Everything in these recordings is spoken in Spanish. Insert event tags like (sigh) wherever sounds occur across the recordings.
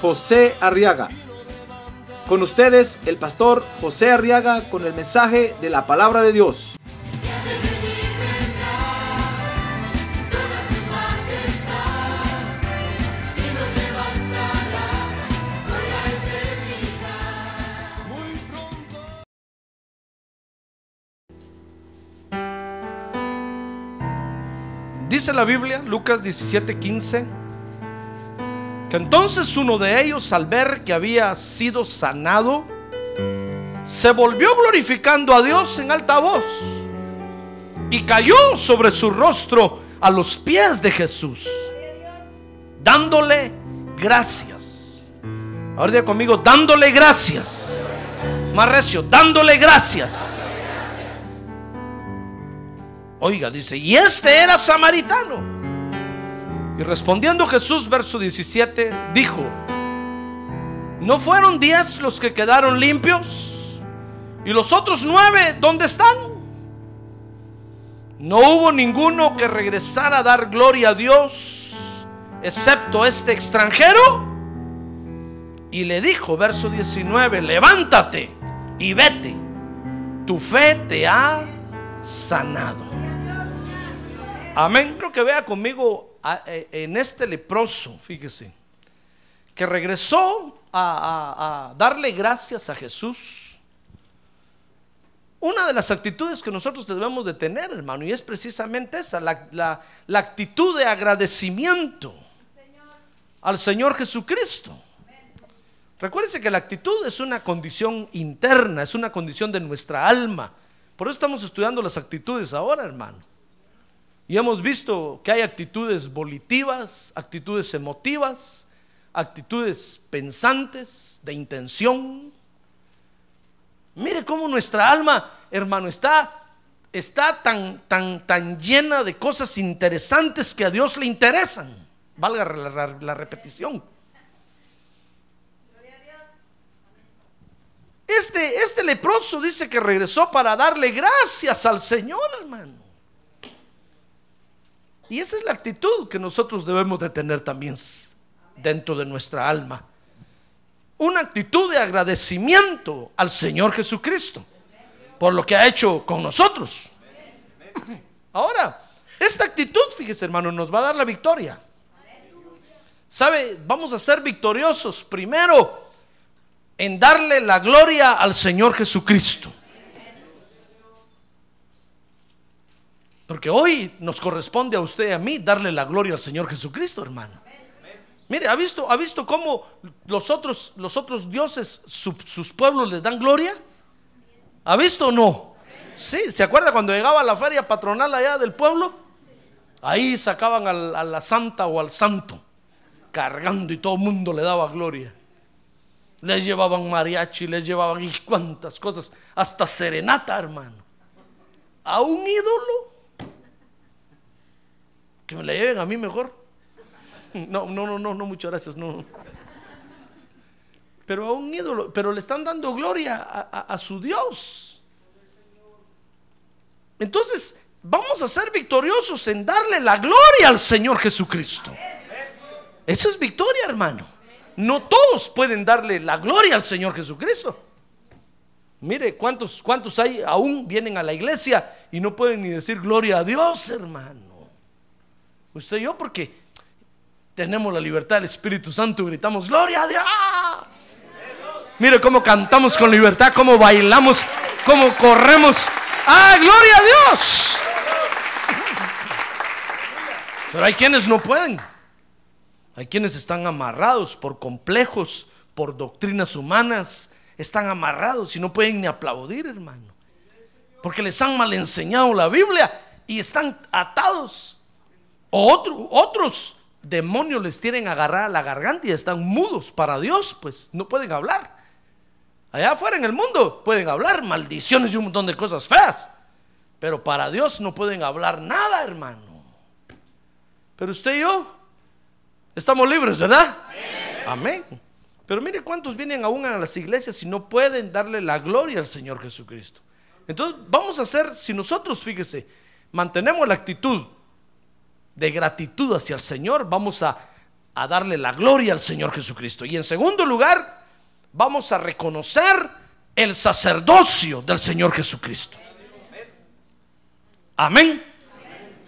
José Arriaga. Con ustedes, el pastor José Arriaga con el mensaje de la palabra de Dios. Dice la Biblia, Lucas 17:15, que entonces uno de ellos, al ver que había sido sanado, se volvió glorificando a Dios en alta voz y cayó sobre su rostro a los pies de Jesús, dándole gracias. Ahora diga conmigo, dándole gracias. Más recio, dándole gracias. Oiga, dice, y este era samaritano. Y respondiendo Jesús, verso 17, dijo, ¿no fueron diez los que quedaron limpios? ¿Y los otros nueve dónde están? No hubo ninguno que regresara a dar gloria a Dios, excepto este extranjero. Y le dijo, verso 19, levántate y vete, tu fe te ha sanado. Amén. Creo que vea conmigo en este leproso, fíjese, que regresó a, darle gracias a Jesús. Una de las actitudes que nosotros debemos de tener, hermano, y es precisamente esa, la, la- la actitud de agradecimiento al Señor Jesucristo. Recuérdense que la actitud es una condición interna, es una condición de nuestra alma. Por eso estamos estudiando las actitudes ahora, hermano. Y hemos visto que hay actitudes volitivas, actitudes emotivas, actitudes pensantes, de intención. Mire cómo nuestra alma, hermano, está, está tan, tan, tan llena de cosas interesantes que a Dios le interesan. Valga la, repetición. Este, este leproso dice que regresó para darle gracias al Señor, hermano. Y esa es la actitud que nosotros debemos de tener también dentro de nuestra alma. Una actitud de agradecimiento al Señor Jesucristo por lo que ha hecho con nosotros. Ahora, esta actitud, fíjese hermano, nos va a dar la victoria. ¿Sabe? Vamos a ser victoriosos primero en darle la gloria al Señor Jesucristo. Porque hoy nos corresponde a usted y a mí darle la gloria al Señor Jesucristo, hermano. Mire, ¿ha visto, ha visto cómo los otros, los otros dioses, su- sus pueblos les dan gloria? ¿Ha visto o no? Sí, ¿se acuerda cuando llegaba la feria patronal allá del pueblo? Ahí sacaban a la santa o al santo, cargando y todo el mundo le daba gloria. Les llevaban mariachi, les llevaban y cuantas cosas, hasta serenata, hermano. A un ídolo. Que me la lleven a mí mejor. No, no, no, no, no, muchas gracias, no. Pero a un ídolo, pero le están dando gloria a, a- su Dios. Entonces, vamos a ser victoriosos en darle la gloria al Señor Jesucristo. Eso es victoria, hermano. No todos pueden darle la gloria al Señor Jesucristo. Mire cuántos, cuántos hay aún vienen a la iglesia y no pueden ni decir gloria a Dios, hermano. Usted y yo, porque tenemos la libertad del Espíritu Santo gritamos gloria a Dios. Mire cómo cantamos con libertad, cómo bailamos, cómo corremos. ¡Ah, gloria a Dios! Pero hay quienes no pueden. Hay quienes están amarrados por complejos, por doctrinas humanas. Están amarrados y no pueden ni aplaudir, hermano. Porque les han mal enseñado la Biblia y están atados. Otro- otros demonios les tienen agarrada la garganta y están mudos para Dios, pues no pueden hablar. Allá afuera en el mundo pueden hablar maldiciones y un montón de cosas feas, pero para Dios no pueden hablar nada, hermano. Pero usted y yo estamos libres, ¿verdad? Amén. Pero mire cuántos vienen aún a las iglesias y no pueden darle la gloria al Señor Jesucristo. Entonces vamos a hacer, si nosotros, fíjese, mantenemos la actitud de gratitud hacia el Señor, vamos a, a darle la gloria al Señor Jesucristo. Y en segundo lugar, vamos a reconocer el sacerdocio del Señor Jesucristo. Amén.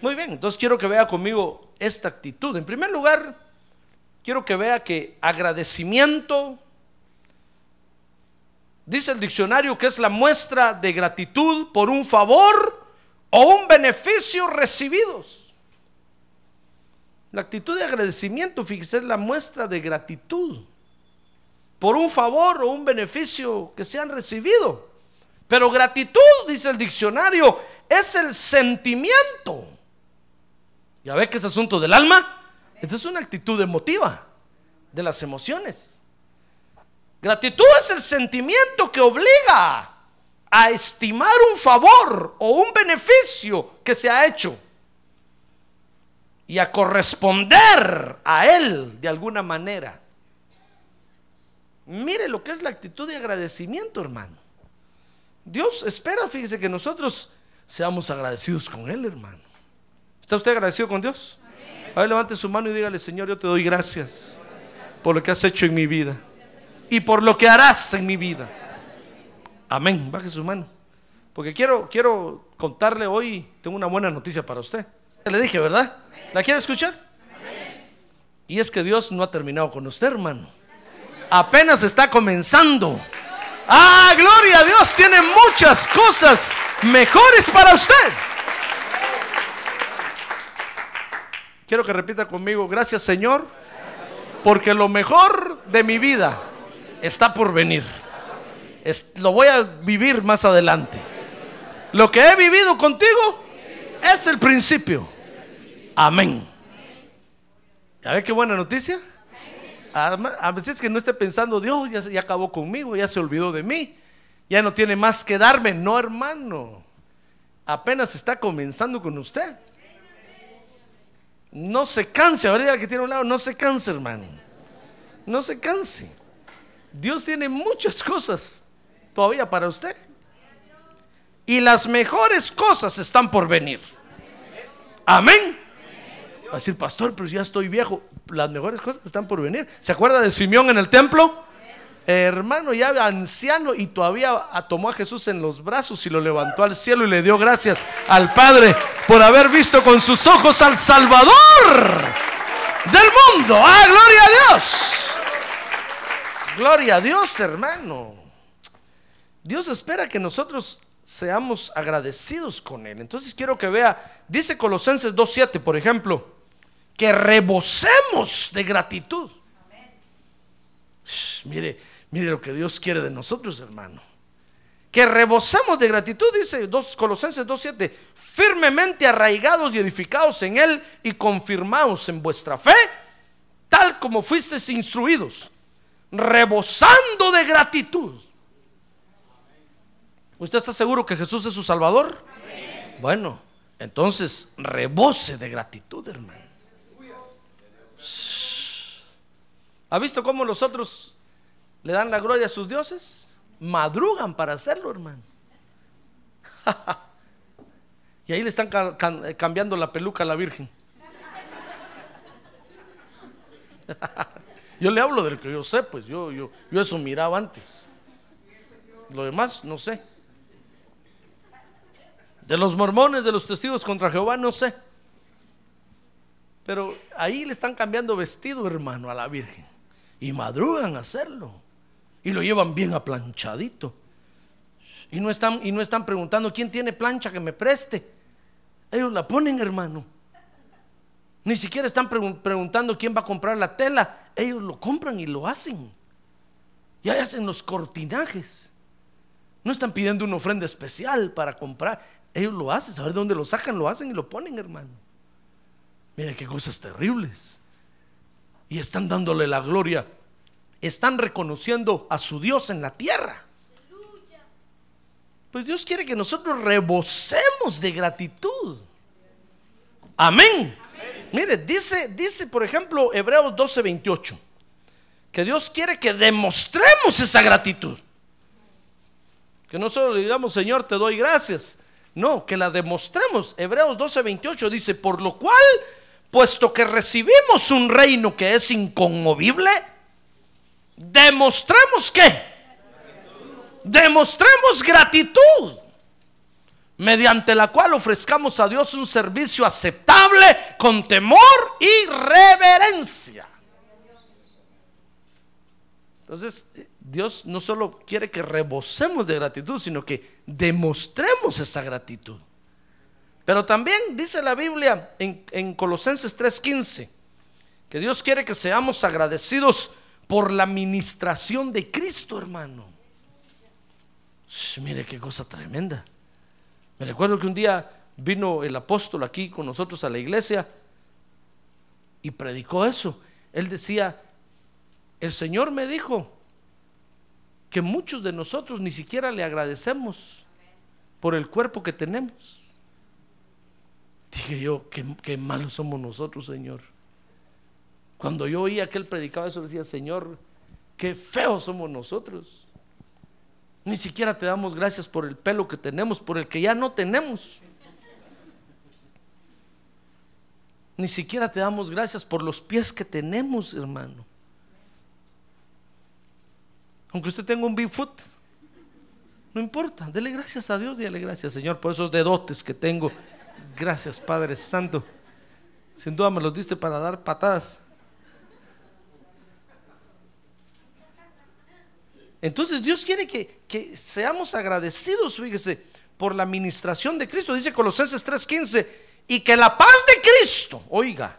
Muy bien, entonces quiero que vea conmigo esta actitud. En primer lugar, quiero que vea que agradecimiento, dice el diccionario que es la muestra de gratitud por un favor o un beneficio recibidos. La actitud de agradecimiento, fíjese, es la muestra de gratitud por un favor o un beneficio que se han recibido. Pero gratitud, dice el diccionario, es el sentimiento. ¿Ya ve que es asunto del alma? Esta es una actitud emotiva de las emociones. Gratitud es el sentimiento que obliga a estimar un favor o un beneficio que se ha hecho y a corresponder a él de alguna manera. Mire lo que es la actitud de agradecimiento, hermano. Dios espera, fíjese, que nosotros seamos agradecidos con Él, hermano. ¿Está usted agradecido con Dios? A ver, levante su mano y dígale, Señor, yo te doy gracias por lo que has hecho en mi vida y por lo que harás en mi vida. Amén. Baje su mano. Porque quiero, quiero contarle hoy, tengo una buena noticia para usted. Le dije, ¿verdad? ¿La quiere escuchar? Y es que Dios no ha terminado con usted, hermano. Apenas está comenzando. Ah, gloria a Dios, tiene muchas cosas mejores para usted. Quiero que repita conmigo, gracias Señor, porque lo mejor de mi vida está por venir. lo voy a vivir más adelante. Lo que he vivido contigo es el principio. Amén. ¿Ya ve qué buena noticia? A veces que no esté pensando, Dios ya, acabó conmigo, ya se olvidó de mí, ya no tiene más que darme. No, hermano. Apenas está comenzando con usted. No se canse, ahorita que tiene un lado, no se canse, hermano. No se canse. Dios tiene muchas cosas todavía para usted. Y las mejores cosas están por venir. Amén. Va a decir, pastor, pero ya estoy viejo. Las mejores cosas están por venir. ¿Se acuerda de Simeón en el templo? hermano, ya anciano y todavía tomó a Jesús en los brazos y lo levantó al cielo y le dio gracias al Padre por haber visto con sus ojos al Salvador del mundo. ¡Ah, gloria a Dios! Gloria a Dios, hermano. Dios espera que nosotros seamos agradecidos con Él. Entonces quiero que vea, dice Colosenses 2.7, por ejemplo, que rebosemos de gratitud. mire, mire lo que Dios quiere de nosotros, hermano. Que rebosemos de gratitud, dice 2, Colosenses 2.7, firmemente arraigados y edificados en Él y confirmados en vuestra fe, tal como fuisteis instruidos, rebosando de gratitud. ¿Usted está seguro que Jesús es su Salvador? Bueno, entonces rebose de gratitud, hermano. ¿Ha visto cómo los otros le dan la gloria a sus dioses? Madrugan para hacerlo, hermano. (laughs) y ahí le están cambiando la peluca a la Virgen. (laughs) yo le hablo de lo que yo sé, pues yo, yo, yo eso miraba antes. Lo demás, no sé. De los mormones, de los testigos contra Jehová, no sé. Pero ahí le están cambiando vestido, hermano, a la Virgen. Y madrugan a hacerlo. Y lo llevan bien aplanchadito. Y no están, y no están preguntando quién tiene plancha que me preste. Ellos la ponen, hermano. Ni siquiera están preguntando quién va a comprar la tela. Ellos lo compran y lo hacen. Y ahí hacen los cortinajes. No están pidiendo una ofrenda especial para comprar. Ellos lo hacen, saber de dónde lo sacan, lo hacen y lo ponen, hermano. Miren qué cosas terribles. y están dándole la gloria. Están reconociendo a su Dios en la tierra. Pues Dios quiere que nosotros rebosemos de gratitud. Amén. Mire, dice, dice por ejemplo Hebreos 12:28, que Dios quiere que demostremos esa gratitud. Que no solo le digamos, Señor, te doy gracias. No, que la demostremos. Hebreos 12:28 dice, por lo cual, puesto que recibimos un reino que es inconmovible, demostremos que, demostremos gratitud mediante la cual ofrezcamos a Dios un servicio aceptable con temor y reverencia. Entonces, Dios no solo quiere que rebosemos de gratitud, sino que demostremos esa gratitud. Pero también dice la Biblia en, en Colosenses 3:15 que Dios quiere que seamos agradecidos por la ministración de Cristo, hermano. mire qué cosa tremenda. Me recuerdo que un día vino el apóstol aquí con nosotros a la iglesia y predicó eso. Él decía, el Señor me dijo que muchos de nosotros ni siquiera le agradecemos por el cuerpo que tenemos. Dije yo, qué, qué malos somos nosotros, Señor. Cuando yo oía que él predicaba eso, decía, Señor, qué feos somos nosotros. Ni siquiera te damos gracias por el pelo que tenemos, por el que ya no tenemos. Ni siquiera te damos gracias por los pies que tenemos, hermano. Aunque usted tenga un Bigfoot, no importa, dele gracias a Dios, dile gracias, Señor, por esos dedotes que tengo. Gracias, Padre Santo. Sin duda me los diste para dar patadas. Entonces Dios quiere que, que seamos agradecidos, fíjese, por la administración de Cristo. Dice Colosenses 3:15, y que la paz de Cristo, oiga,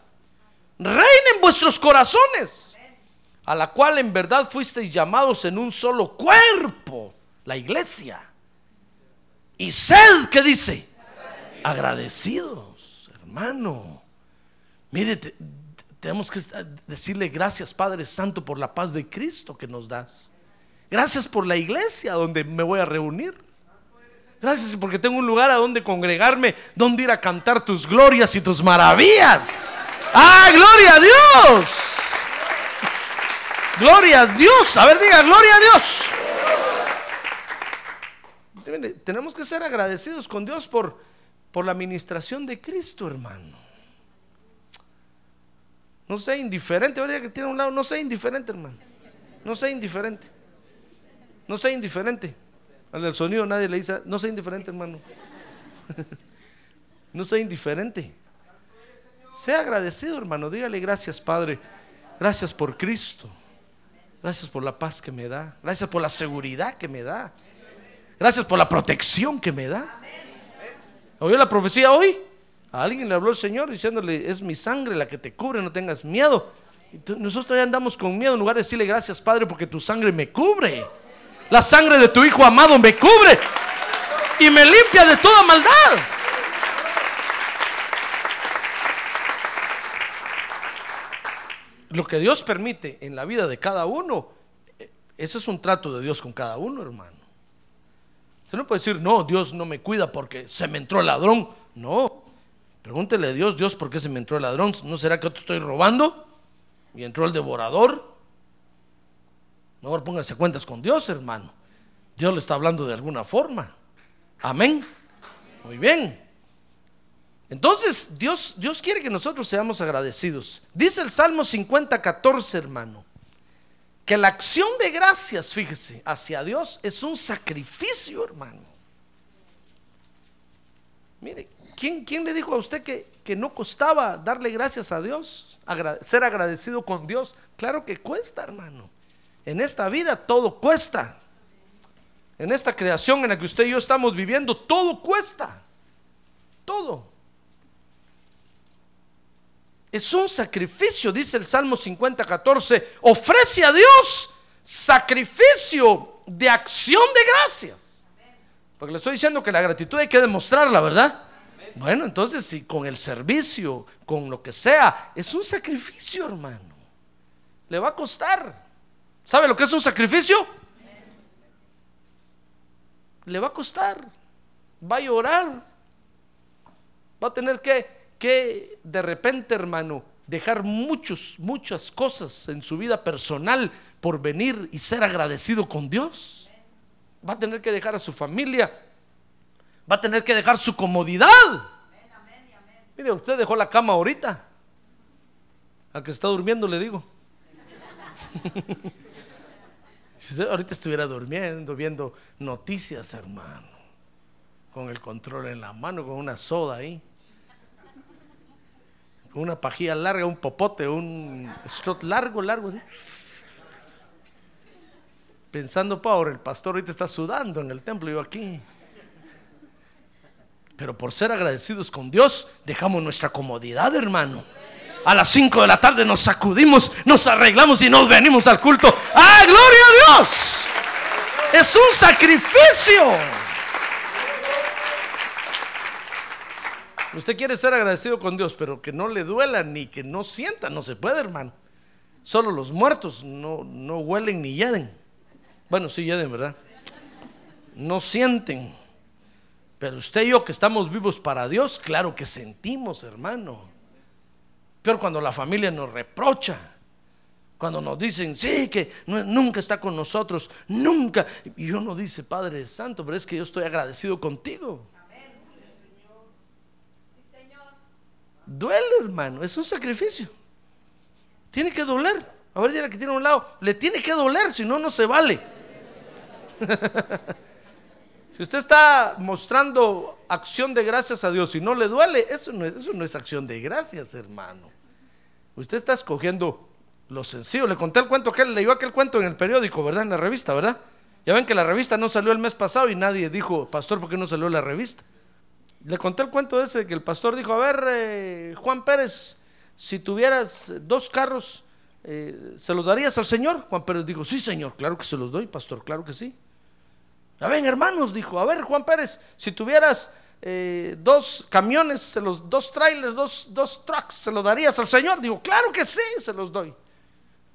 reine en vuestros corazones, a la cual en verdad fuisteis llamados en un solo cuerpo, la iglesia. Y sed, ¿qué dice? Agradecidos, hermano. Mire, te- tenemos que decirle gracias, Padre Santo, por la paz de Cristo que nos das. Gracias por la iglesia donde me voy a reunir. Gracias porque tengo un lugar a donde congregarme, donde ir a cantar tus glorias y tus maravillas. ¡Ah, gloria a Dios! Gloria a Dios. A ver, diga, gloria a Dios. Tenemos que ser agradecidos con Dios por, por la administración de Cristo, hermano. No sea indiferente. Que tiene un lado, no sea indiferente, hermano. No sea indiferente. No sea indiferente. Al del sonido nadie le dice, no sea indiferente, hermano. (laughs) no sea indiferente. Sea agradecido, hermano. Dígale gracias, Padre. Gracias por Cristo. Gracias por la paz que me da. Gracias por la seguridad que me da. Gracias por la protección que me da. ¿Oyó la profecía hoy? A alguien le habló el Señor diciéndole, es mi sangre la que te cubre, no tengas miedo. Nosotros todavía andamos con miedo en lugar de decirle gracias Padre porque tu sangre me cubre. La sangre de tu Hijo amado me cubre y me limpia de toda maldad. Lo que Dios permite en la vida de cada uno, eh, ese es un trato de Dios con cada uno, hermano. Usted no puede decir, no, Dios no me cuida porque se me entró el ladrón. No. Pregúntele a Dios, Dios, ¿por qué se me entró el ladrón? ¿No será que yo te estoy robando? Y entró el devorador. Mejor póngase cuentas con Dios, hermano. Dios le está hablando de alguna forma. Amén. Muy bien. Entonces, Dios, Dios quiere que nosotros seamos agradecidos. Dice el Salmo 50, 14, hermano, que la acción de gracias, fíjese, hacia Dios es un sacrificio, hermano. Mire, ¿quién, quién le dijo a usted que, que no costaba darle gracias a Dios? Ser agradecido con Dios. Claro que cuesta, hermano. En esta vida todo cuesta. En esta creación en la que usted y yo estamos viviendo, todo cuesta. Todo. Es un sacrificio, dice el Salmo 50, 14. Ofrece a Dios sacrificio de acción de gracias. Porque le estoy diciendo que la gratitud hay que demostrarla, ¿verdad? Bueno, entonces si con el servicio, con lo que sea, es un sacrificio, hermano. le va a costar. ¿Sabe lo que es un sacrificio? Le va a costar. Va a llorar. Va a tener que, que de repente, hermano, dejar muchos, muchas cosas en su vida personal por venir y ser agradecido con Dios. Va a tener que dejar a su familia. Va a tener que dejar su comodidad. Mire, usted dejó la cama ahorita. Al que está durmiendo le digo. (laughs) si usted ahorita estuviera durmiendo, viendo noticias, hermano, con el control en la mano, con una soda ahí, una pajilla larga, un popote, un slot largo, largo así. Pensando, Power, el pastor ahorita está sudando en el templo, yo aquí. Pero por ser agradecidos con Dios, dejamos nuestra comodidad, hermano. A las 5 de la tarde nos sacudimos, nos arreglamos y nos venimos al culto. ¡Ah, gloria a Dios! Es un sacrificio. Usted quiere ser agradecido con Dios, pero que no le duela ni que no sienta, no se puede, hermano. Solo los muertos no, no huelen ni yeden. Bueno, sí yeden, ¿verdad? No sienten. Pero usted y yo que estamos vivos para Dios, claro que sentimos, hermano. Pero cuando la familia nos reprocha, cuando nos dicen, sí, que nunca está con nosotros, nunca. Y uno dice, Padre Santo, pero es que yo estoy agradecido contigo. Duele, hermano, es un sacrificio. Tiene que doler. A ver, dile que tiene a un lado, le tiene que doler, si no, no se vale. (laughs) si usted está mostrando acción de gracias a Dios y no le duele, eso no es, eso no es acción de gracias, hermano. Usted está escogiendo lo sencillo. Le conté el cuento que él leyó aquel cuento en el periódico, ¿verdad? En la revista, ¿verdad? Ya ven que la revista no salió el mes pasado y nadie dijo, pastor, ¿por qué no salió la revista? Le conté el cuento ese que el pastor dijo, a ver, eh, Juan Pérez, si tuvieras dos carros, eh, ¿se los darías al Señor? Juan Pérez dijo, sí, Señor, claro que se los doy, pastor, claro que sí. A ver, hermanos, dijo, a ver, Juan Pérez, si tuvieras eh, dos camiones, se los, dos trailers, dos, dos trucks, ¿se los darías al Señor? Dijo, claro que sí, se los doy.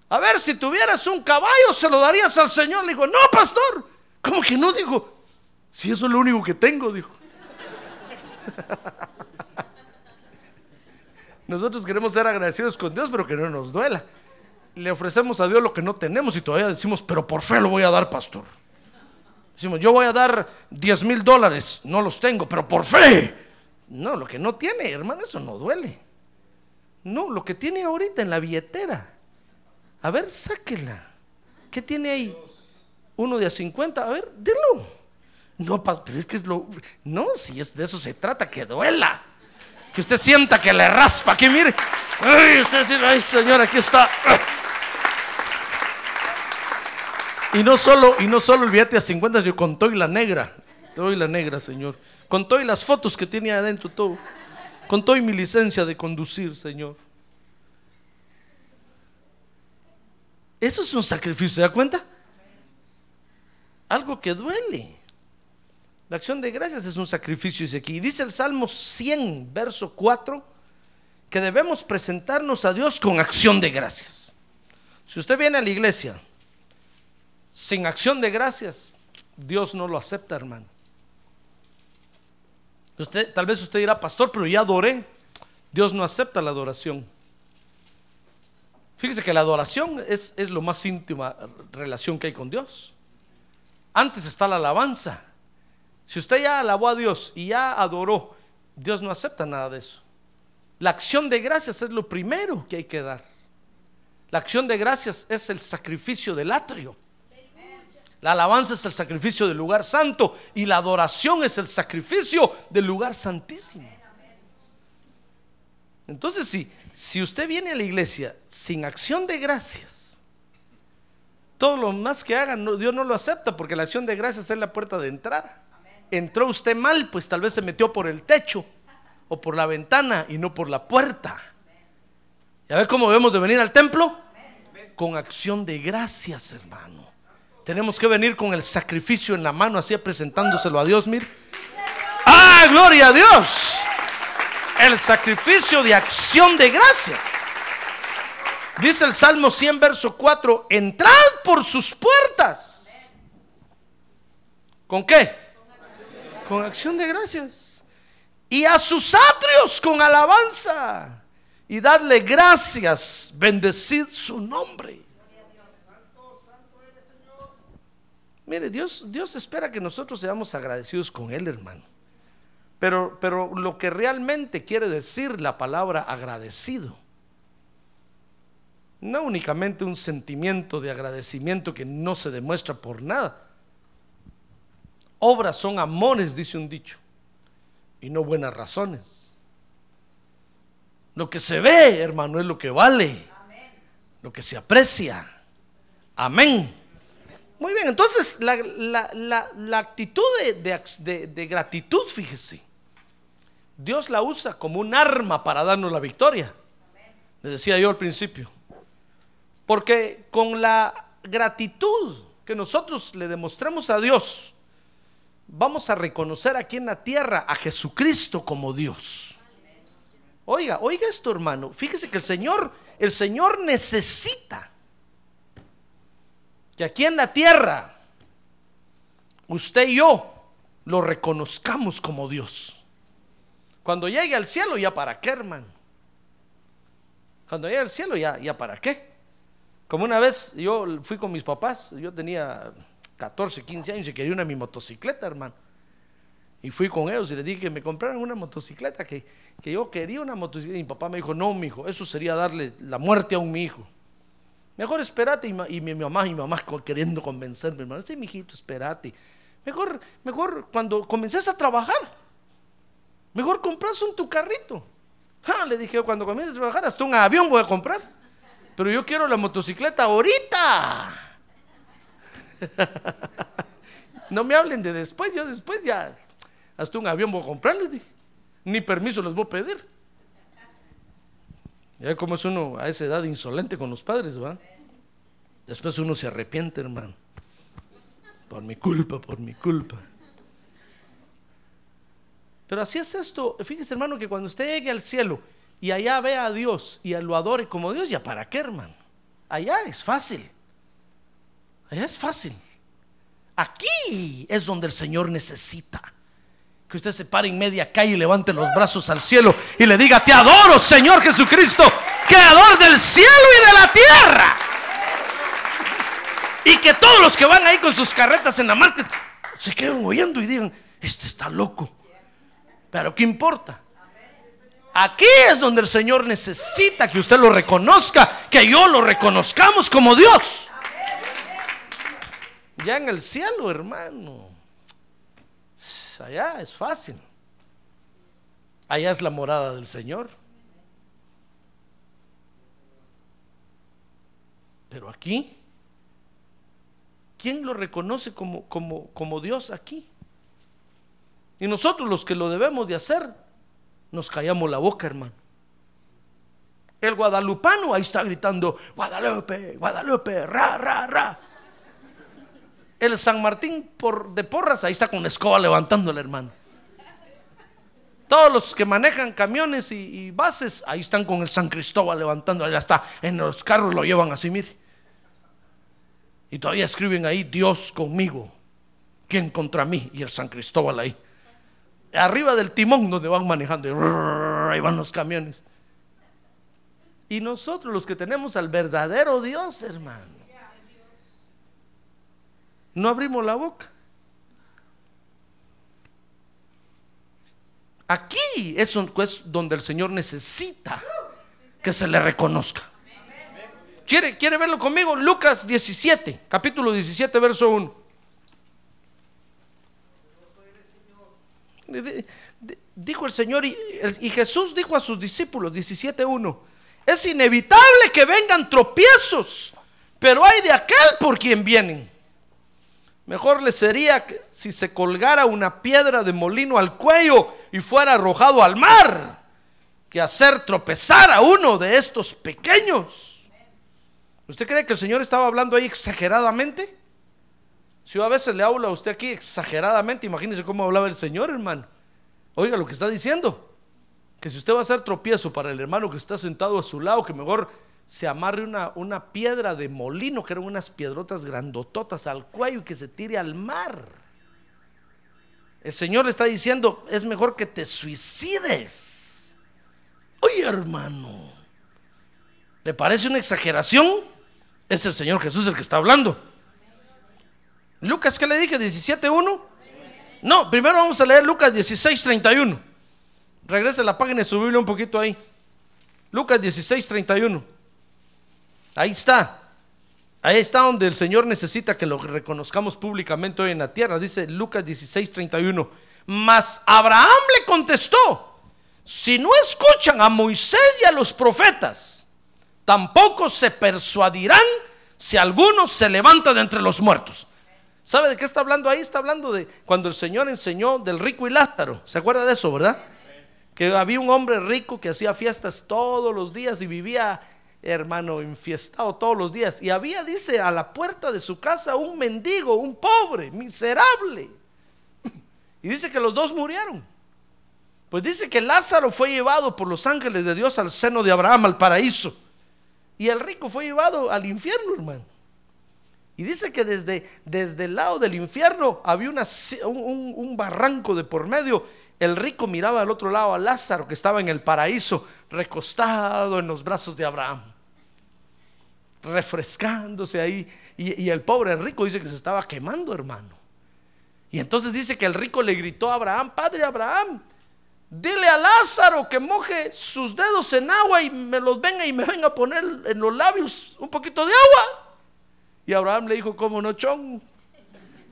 A ver, si tuvieras un caballo, ¿se lo darías al Señor? Le dijo, no, pastor, ¿cómo que no? Dijo, si eso es lo único que tengo, dijo. (laughs) Nosotros queremos ser agradecidos con Dios, pero que no nos duela. Le ofrecemos a Dios lo que no tenemos y todavía decimos, pero por fe lo voy a dar, pastor. Decimos, yo voy a dar 10 mil dólares, no los tengo, pero por fe. No, lo que no tiene, hermano, eso no duele. No, lo que tiene ahorita en la billetera. A ver, sáquela. ¿Qué tiene ahí? Uno de a 50. A ver, dilo. No, pero es que es lo. No, si es de eso se trata, que duela. Que usted sienta que le raspa. Que mire. Ay, usted dice, ay, Señor, aquí está. Y no solo, y no solo el billete a 50, yo con todo y la negra. Todo y la negra, Señor. Con todo y las fotos que tiene adentro, todo. Con y mi licencia de conducir, Señor. Eso es un sacrificio, ¿se da cuenta? Algo que duele. La acción de gracias es un sacrificio, dice aquí. Y dice el Salmo 100, verso 4, que debemos presentarnos a Dios con acción de gracias. Si usted viene a la iglesia sin acción de gracias, Dios no lo acepta, hermano. Tal vez usted dirá, pastor, pero ya adoré. Dios no acepta la adoración. Fíjese que la adoración es, es lo más íntima relación que hay con Dios. Antes está la alabanza. Si usted ya alabó a Dios y ya adoró, Dios no acepta nada de eso. La acción de gracias es lo primero que hay que dar. La acción de gracias es el sacrificio del atrio. La alabanza es el sacrificio del lugar santo y la adoración es el sacrificio del lugar santísimo. Entonces, si, si usted viene a la iglesia sin acción de gracias, todo lo más que haga, Dios no lo acepta porque la acción de gracias es la puerta de entrada entró usted mal, pues tal vez se metió por el techo o por la ventana y no por la puerta. ¿Ya ve cómo debemos de venir al templo? Con acción de gracias, hermano. Tenemos que venir con el sacrificio en la mano, así presentándoselo a Dios, mire. ¡Ah, gloria a Dios! El sacrificio de acción de gracias. Dice el Salmo 100, verso 4, entrad por sus puertas. ¿Con qué? Con acción de gracias. Y a sus atrios con alabanza. Y dadle gracias, bendecid su nombre. Mire, Dios, Dios espera que nosotros seamos agradecidos con Él, hermano. Pero, pero lo que realmente quiere decir la palabra agradecido, no únicamente un sentimiento de agradecimiento que no se demuestra por nada. Obras son amores, dice un dicho, y no buenas razones. Lo que se ve, hermano, es lo que vale, lo que se aprecia. Amén. Muy bien, entonces la, actitud de, gratitud, fíjese, Dios la usa como un arma para darnos la victoria. Le decía yo al principio. Porque con la gratitud que nosotros le demostremos a Dios, vamos a reconocer aquí en la tierra a Jesucristo como Dios. Oiga, oiga esto, hermano. Fíjese que el Señor, el Señor necesita que aquí en la tierra usted y yo lo reconozcamos como Dios. Cuando llegue al cielo, ya para qué, hermano. Cuando llegue al cielo, ya, ya para qué. Como una vez yo fui con mis papás, yo tenía 14, 15 años y quería una mi motocicleta, hermano. Y fui con ellos y les dije que me compraran una motocicleta, que, que yo quería una motocicleta. Y mi papá me dijo, no, mi hijo, eso sería darle la muerte a un mi hijo. Mejor espérate. Y, mi mamá y mi mamá queriendo convencerme, hermano. Sí, mijito, espérate. Mejor, mejor cuando comences a trabajar, mejor compras un tu carrito. le dije, cuando comiences a trabajar, hasta un avión voy a comprar. Pero yo quiero la motocicleta ahorita. (laughs) no me hablen de después, yo después ya, hasta un avión voy a comprar, dije. Ni permiso les voy a pedir. Ya como es uno a esa edad insolente con los padres, ¿va? Después uno se arrepiente, hermano. Por mi culpa, por mi culpa. Pero así es esto. Fíjese, hermano, que cuando usted llegue al cielo y allá ve a Dios y lo adore como Dios, ¿ya para qué, hermano? Allá es fácil. Es fácil. Aquí es donde el Señor necesita que usted se pare en media calle y levante los brazos al cielo y le diga, te adoro, Señor Jesucristo, creador del cielo y de la tierra. Y que todos los que van ahí con sus carretas en la marca se queden oyendo y digan, este está loco. Pero ¿qué importa? Aquí es donde el Señor necesita que usted lo reconozca, que yo lo reconozcamos como Dios. Ya en el cielo, hermano allá es fácil. Allá es la morada del Señor. Pero aquí, ¿quién lo reconoce como, como, como Dios aquí? Y nosotros los que lo debemos de hacer, nos callamos la boca, hermano. El guadalupano ahí está gritando, Guadalupe, Guadalupe, ra, ra, ra. El San Martín por, de Porras, ahí está con la escoba levantándole, hermano. Todos los que manejan camiones y, bases, ahí están con el San Cristóbal levantando, ahí está, en los carros lo llevan así, mire. Y todavía escriben ahí, Dios conmigo, ¿quién contra mí? Y el San Cristóbal ahí. Arriba del timón donde van manejando, ahí van los camiones. Y nosotros los que tenemos al verdadero Dios, hermano no abrimos la boca. Aquí es donde el Señor necesita que se le reconozca. ¿Quiere, ¿Quiere verlo conmigo? Lucas 17, capítulo 17, verso 1. Dijo el Señor y, y Jesús dijo a sus discípulos, 17.1, es inevitable que vengan tropiezos, pero hay de aquel por quien vienen. Mejor le sería que si se colgara una piedra de molino al cuello y fuera arrojado al mar, que hacer tropezar a uno de estos pequeños. ¿Usted cree que el Señor estaba hablando ahí exageradamente? Si a veces le hablo a usted aquí exageradamente, imagínese cómo hablaba el Señor, hermano. Oiga lo que está diciendo. Que si usted va a hacer tropiezo para el hermano que está sentado a su lado, que mejor se amarre una, una piedra de molino, que eran unas piedrotas grandototas al cuello y que se tire al mar. El Señor le está diciendo, es mejor que te suicides. Oye, hermano, ¿le parece una exageración? Es el Señor Jesús el que está hablando. Lucas, ¿qué le dije? 17.1. No, primero vamos a leer Lucas 16.31. Regrese la página de su Biblia un poquito ahí. Lucas 16.31. Ahí está. Ahí está donde el Señor necesita que lo reconozcamos públicamente hoy en la tierra. Dice Lucas 16.31. Mas Abraham le contestó, si no escuchan a Moisés y a los profetas, tampoco se persuadirán si alguno se levanta de entre los muertos. ¿Sabe de qué está hablando ahí? Está hablando de cuando el Señor enseñó del rico y Lázaro. ¿Se acuerda de eso, verdad? Que había un hombre rico que hacía fiestas todos los días y vivía, hermano, infiestado todos los días. Y había, dice, a la puerta de su casa un mendigo, un pobre, miserable. (laughs) Y dice que los dos murieron. Pues dice que Lázaro fue llevado por los ángeles de Dios al seno de Abraham, al paraíso. Y el rico fue llevado al infierno, hermano. Y dice que desde, desde el lado del infierno había un barranco de por medio. El rico miraba al otro lado a Lázaro que estaba en el paraíso, recostado en los brazos de Abraham, refrescándose ahí. Y, el pobre rico dice que se estaba quemando, hermano. Y entonces dice que el rico le gritó a Abraham, Padre Abraham, dile a Lázaro que moje sus dedos en agua y me los venga y me venga a poner en los labios un poquito de agua. Y Abraham le dijo, ¿cómo no, chon?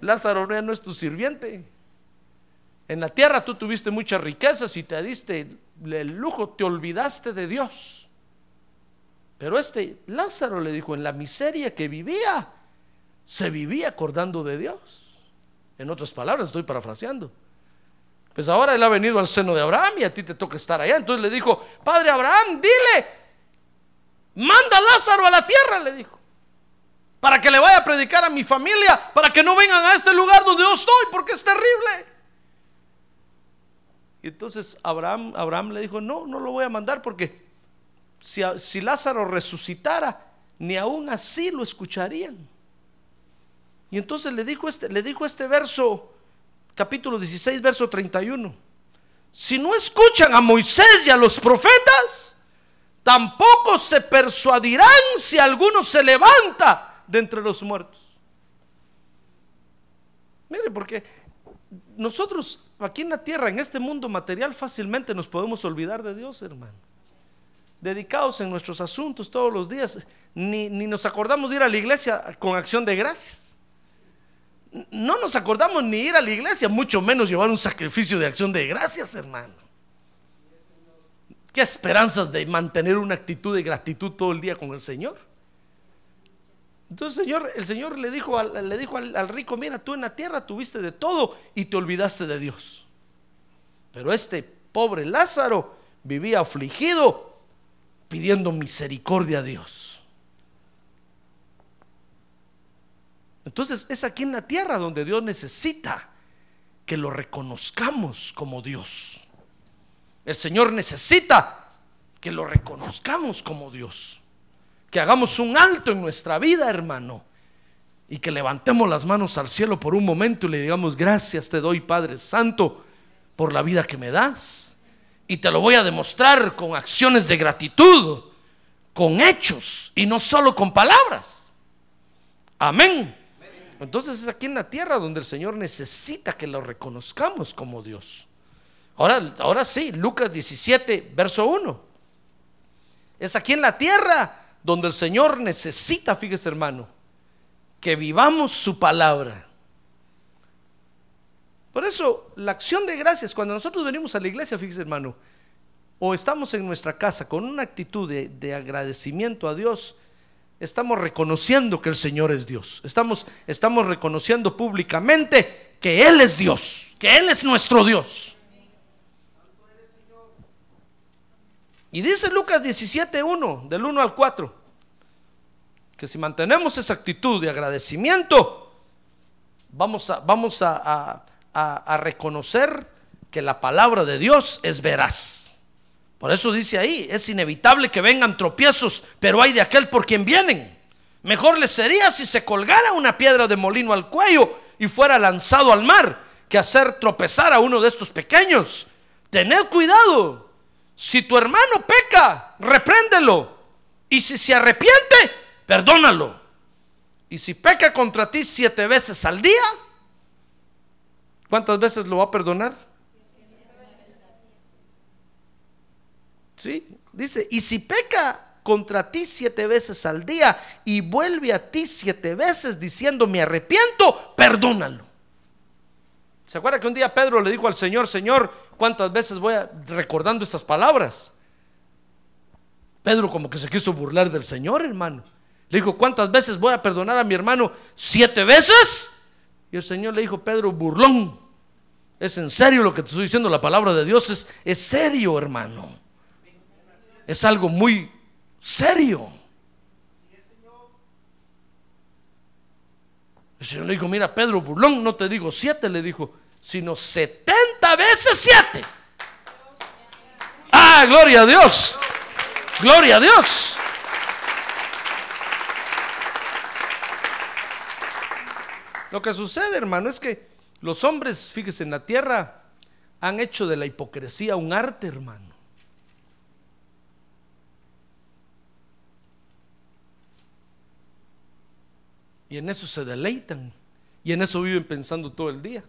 Lázaro no es tu sirviente. En la tierra tú tuviste muchas riquezas y te diste el lujo, te olvidaste de Dios. Pero este Lázaro le dijo, en la miseria que vivía, se vivía acordando de Dios. En otras palabras, estoy parafraseando. Pues ahora él ha venido al seno de Abraham y a ti te toca estar allá. Entonces le dijo, Padre Abraham, dile, manda a Lázaro a la tierra, le dijo para que le vaya a predicar a mi familia, para que no vengan a este lugar donde yo estoy, porque es terrible. Y entonces Abraham, Abraham le dijo, no, no lo voy a mandar porque si, Lázaro resucitara, ni aún así lo escucharían. Y entonces le dijo este, le dijo este verso, capítulo 16, verso 31. Si no escuchan a Moisés y a los profetas, tampoco se persuadirán si alguno se levanta de entre los muertos. Mire, porque nosotros aquí en la tierra, en este mundo material, fácilmente nos podemos olvidar de Dios, hermano. Dedicados en nuestros asuntos todos los días, ni, ni nos acordamos de ir a la iglesia con acción de gracias. No nos acordamos ni ir a la iglesia, mucho menos llevar un sacrificio de acción de gracias, hermano. Qué esperanzas de mantener una actitud de gratitud todo el día con el Señor. Entonces el Señor, el Señor le dijo, le dijo al, rico, mira, tú en la tierra tuviste de todo y te olvidaste de Dios. Pero este pobre Lázaro vivía afligido pidiendo misericordia a Dios. Entonces es aquí en la tierra donde Dios necesita que lo reconozcamos como Dios. El Señor necesita que lo reconozcamos como Dios que hagamos un alto en nuestra vida, hermano, y que levantemos las manos al cielo por un momento y le digamos, gracias te doy, Padre Santo, por la vida que me das. Y te lo voy a demostrar con acciones de gratitud, con hechos y no solo con palabras. Amén. Entonces es aquí en la tierra donde el Señor necesita que lo reconozcamos como Dios. Ahora, ahora sí, Lucas 17, verso 1. Es aquí en la tierra donde el Señor necesita, fíjese hermano, que vivamos su palabra. Por eso, la acción de gracias, cuando nosotros venimos a la iglesia, fíjese hermano, o estamos en nuestra casa con una actitud de, agradecimiento a Dios, estamos reconociendo que el Señor es Dios. Estamos, estamos reconociendo públicamente que Él es Dios, que Él es nuestro Dios. Y dice Lucas 17.1, del 1 al 4, que si mantenemos esa actitud de agradecimiento, vamos a, vamos a, reconocer que la palabra de Dios es veraz. Por eso dice ahí, es inevitable que vengan tropiezos, pero hay de aquel por quien vienen. Mejor les sería si se colgara una piedra de molino al cuello y fuera lanzado al mar, que hacer tropezar a uno de estos pequeños. Tened cuidado. Si tu hermano peca, repréndelo. Y si se arrepiente, perdónalo. Y si peca contra ti siete veces al día, ¿cuántas veces lo va a perdonar? Sí, dice, y si peca contra ti siete veces al día y vuelve a ti siete veces diciendo me arrepiento, perdónalo. ¿Se acuerda que un día Pedro le dijo al Señor, Señor, ¿cuántas veces voy a, recordando estas palabras? Pedro como que se quiso burlar del Señor, hermano. Le dijo, ¿cuántas veces voy a perdonar a mi hermano? ¿Siete veces? Y el Señor le dijo, Pedro, burlón. Es en serio lo que te estoy diciendo, la palabra de Dios es, es serio, hermano. Es algo muy serio. El Señor le dijo, mira, Pedro, burlón, no te digo siete, le dijo, sino setenta veces siete. Ah, gloria a Dios. Gloria a Dios. Lo que sucede, hermano, es que los hombres, fíjese, en la tierra han hecho de la hipocresía un arte, hermano. Y en eso se deleitan. Y en eso viven pensando todo el día.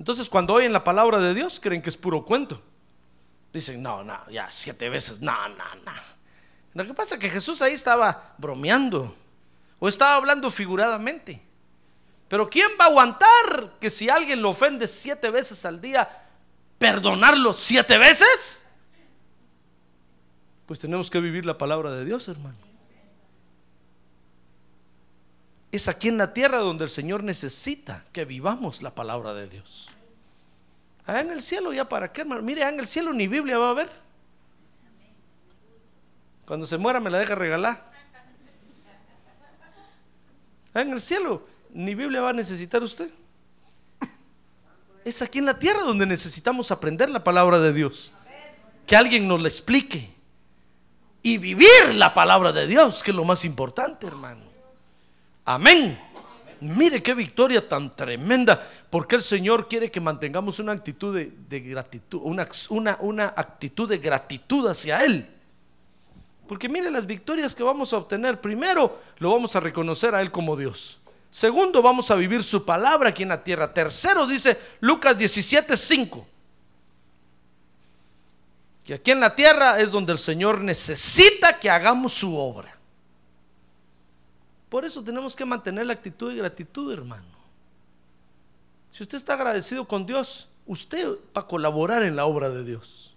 Entonces cuando oyen la palabra de Dios creen que es puro cuento. Dicen, no, no, ya siete veces, no, no, no. Lo que pasa es que Jesús ahí estaba bromeando o estaba hablando figuradamente. Pero ¿quién va a aguantar que si alguien lo ofende siete veces al día, perdonarlo siete veces? Pues tenemos que vivir la palabra de Dios, hermano. Es aquí en la tierra donde el Señor necesita que vivamos la palabra de Dios. Allá en el cielo, ya para qué, hermano. Mire, allá en el cielo ni Biblia va a haber. Cuando se muera me la deja regalar. Allá en el cielo ni Biblia va a necesitar usted. Es aquí en la tierra donde necesitamos aprender la palabra de Dios. Que alguien nos la explique. Y vivir la palabra de Dios, que es lo más importante, hermano. Amén. Mire qué victoria tan tremenda, porque el Señor quiere que mantengamos una actitud de, gratitud, una actitud de gratitud hacia Él. Porque mire las victorias que vamos a obtener. Primero, lo vamos a reconocer a Él como Dios. Segundo, vamos a vivir su palabra aquí en la tierra. Tercero, dice Lucas 17, 5. Que aquí en la tierra es donde el Señor necesita que hagamos su obra. Por eso tenemos que mantener la actitud de gratitud, hermano. Si usted está agradecido con Dios, usted va a colaborar en la obra de Dios.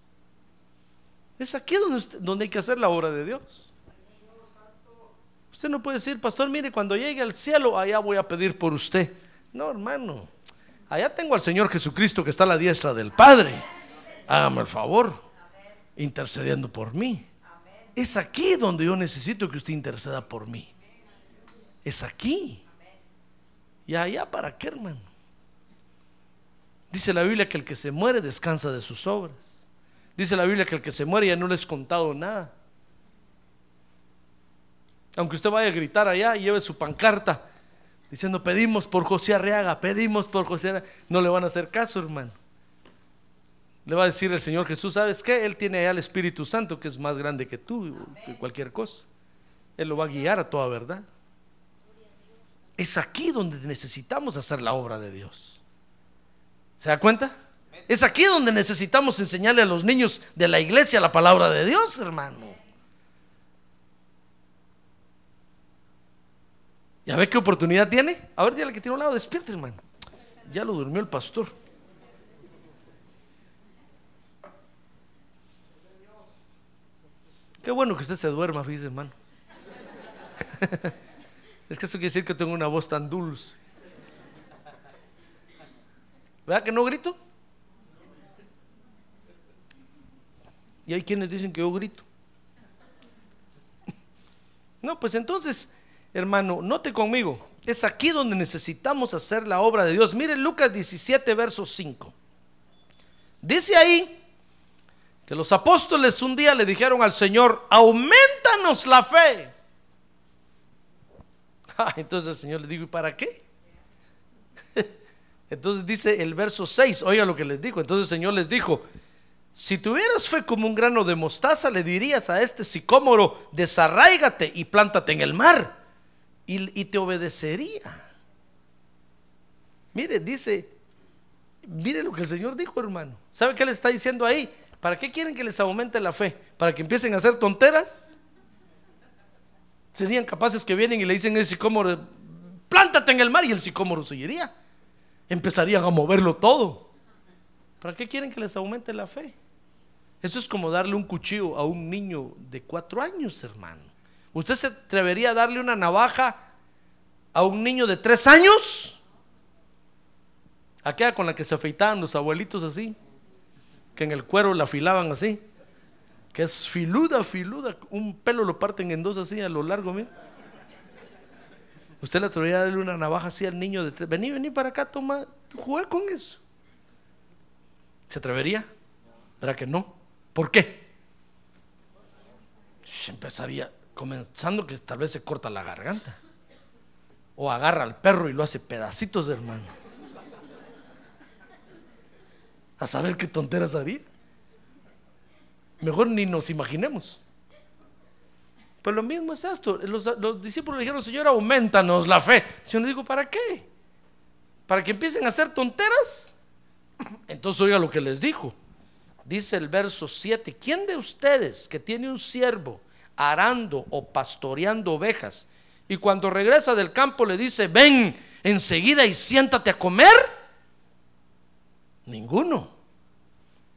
Es aquí donde, donde hay que hacer la obra de Dios. Usted no puede decir, pastor, mire, cuando llegue al cielo, allá voy a pedir por usted. No, hermano. Allá tengo al Señor Jesucristo que está a la diestra del Padre. Hágame el favor, intercediendo por mí. Es aquí donde yo necesito que usted interceda por mí. Es aquí. Y allá para qué, hermano. Dice la Biblia que el que se muere descansa de sus obras. Dice la Biblia que el que se muere ya no le es contado nada. Aunque usted vaya a gritar allá y lleve su pancarta diciendo pedimos por José Arriaga, pedimos por José Arriaga, no le van a hacer caso, hermano. Le va a decir el Señor Jesús, ¿sabes qué? Él tiene allá el Espíritu Santo que es más grande que tú, que cualquier cosa. Él lo va a guiar a toda verdad. Es aquí donde necesitamos hacer la obra de Dios. ¿Se da cuenta? Es aquí donde necesitamos enseñarle a los niños de la iglesia la palabra de Dios, hermano. ¿Ya ve qué oportunidad tiene? A ver, dígale que tiene un lado, despierte, hermano. Ya lo durmió el pastor. Qué bueno que usted se duerma, fíjese, hermano. (laughs) Es que eso quiere decir que tengo una voz tan dulce. ¿Verdad que no grito? Y hay quienes dicen que yo grito. No, pues entonces, hermano, note conmigo, es aquí donde necesitamos hacer la obra de Dios. Mire Lucas 17, verso 5. Dice ahí Que los apóstoles un día le dijeron al Señor, aumentanos la fe. (laughs) Ah, entonces el Señor le dijo, ¿y para qué? (laughs) Entonces dice el verso 6, oiga lo que les dijo. Entonces el Señor les dijo, si tuvieras fe como un grano de mostaza, le dirías a este sicómoro, desarráigate y plántate en el mar, y, te obedecería. Mire, dice, mire lo que el Señor dijo, hermano. ¿Sabe qué le está diciendo ahí? ¿Para qué quieren que les aumente la fe? ¿Para que empiecen a hacer tonteras? Serían capaces que vienen y le dicen al sicómoro, plántate en el mar y el sicómoro seguiría. Empezarían a moverlo todo. ¿Para qué quieren que les aumente la fe? Eso es como darle un cuchillo a un niño de cuatro años, hermano. ¿Usted se atrevería a darle una navaja a un niño de tres años? Aquella con la que se afeitaban los abuelitos así, que en el cuero la afilaban así, que es filuda, filuda, un pelo lo parten en dos así a lo largo, mira. Usted le atrevería a darle una navaja así al niño de tres. Vení, vení para acá, toma, juega con eso. ¿Se atrevería? ¿Verdad que no? ¿Por qué? Sh, Empezaría comenzando que tal vez se corta la garganta. O agarra al perro y lo hace pedacitos, hermano. A saber qué tonteras haría. Mejor ni nos imaginemos. Pero lo mismo es esto. Los, los discípulos le dijeron, Señor, aumentanos la fe. Señor le dijo, ¿para qué? ¿Para que empiecen a hacer tonteras? Entonces oiga lo que les dijo. Dice el verso 7, ¿quién de ustedes que tiene un siervo arando o pastoreando ovejas y cuando regresa del campo le dice, ven enseguida y siéntate a comer? Ninguno.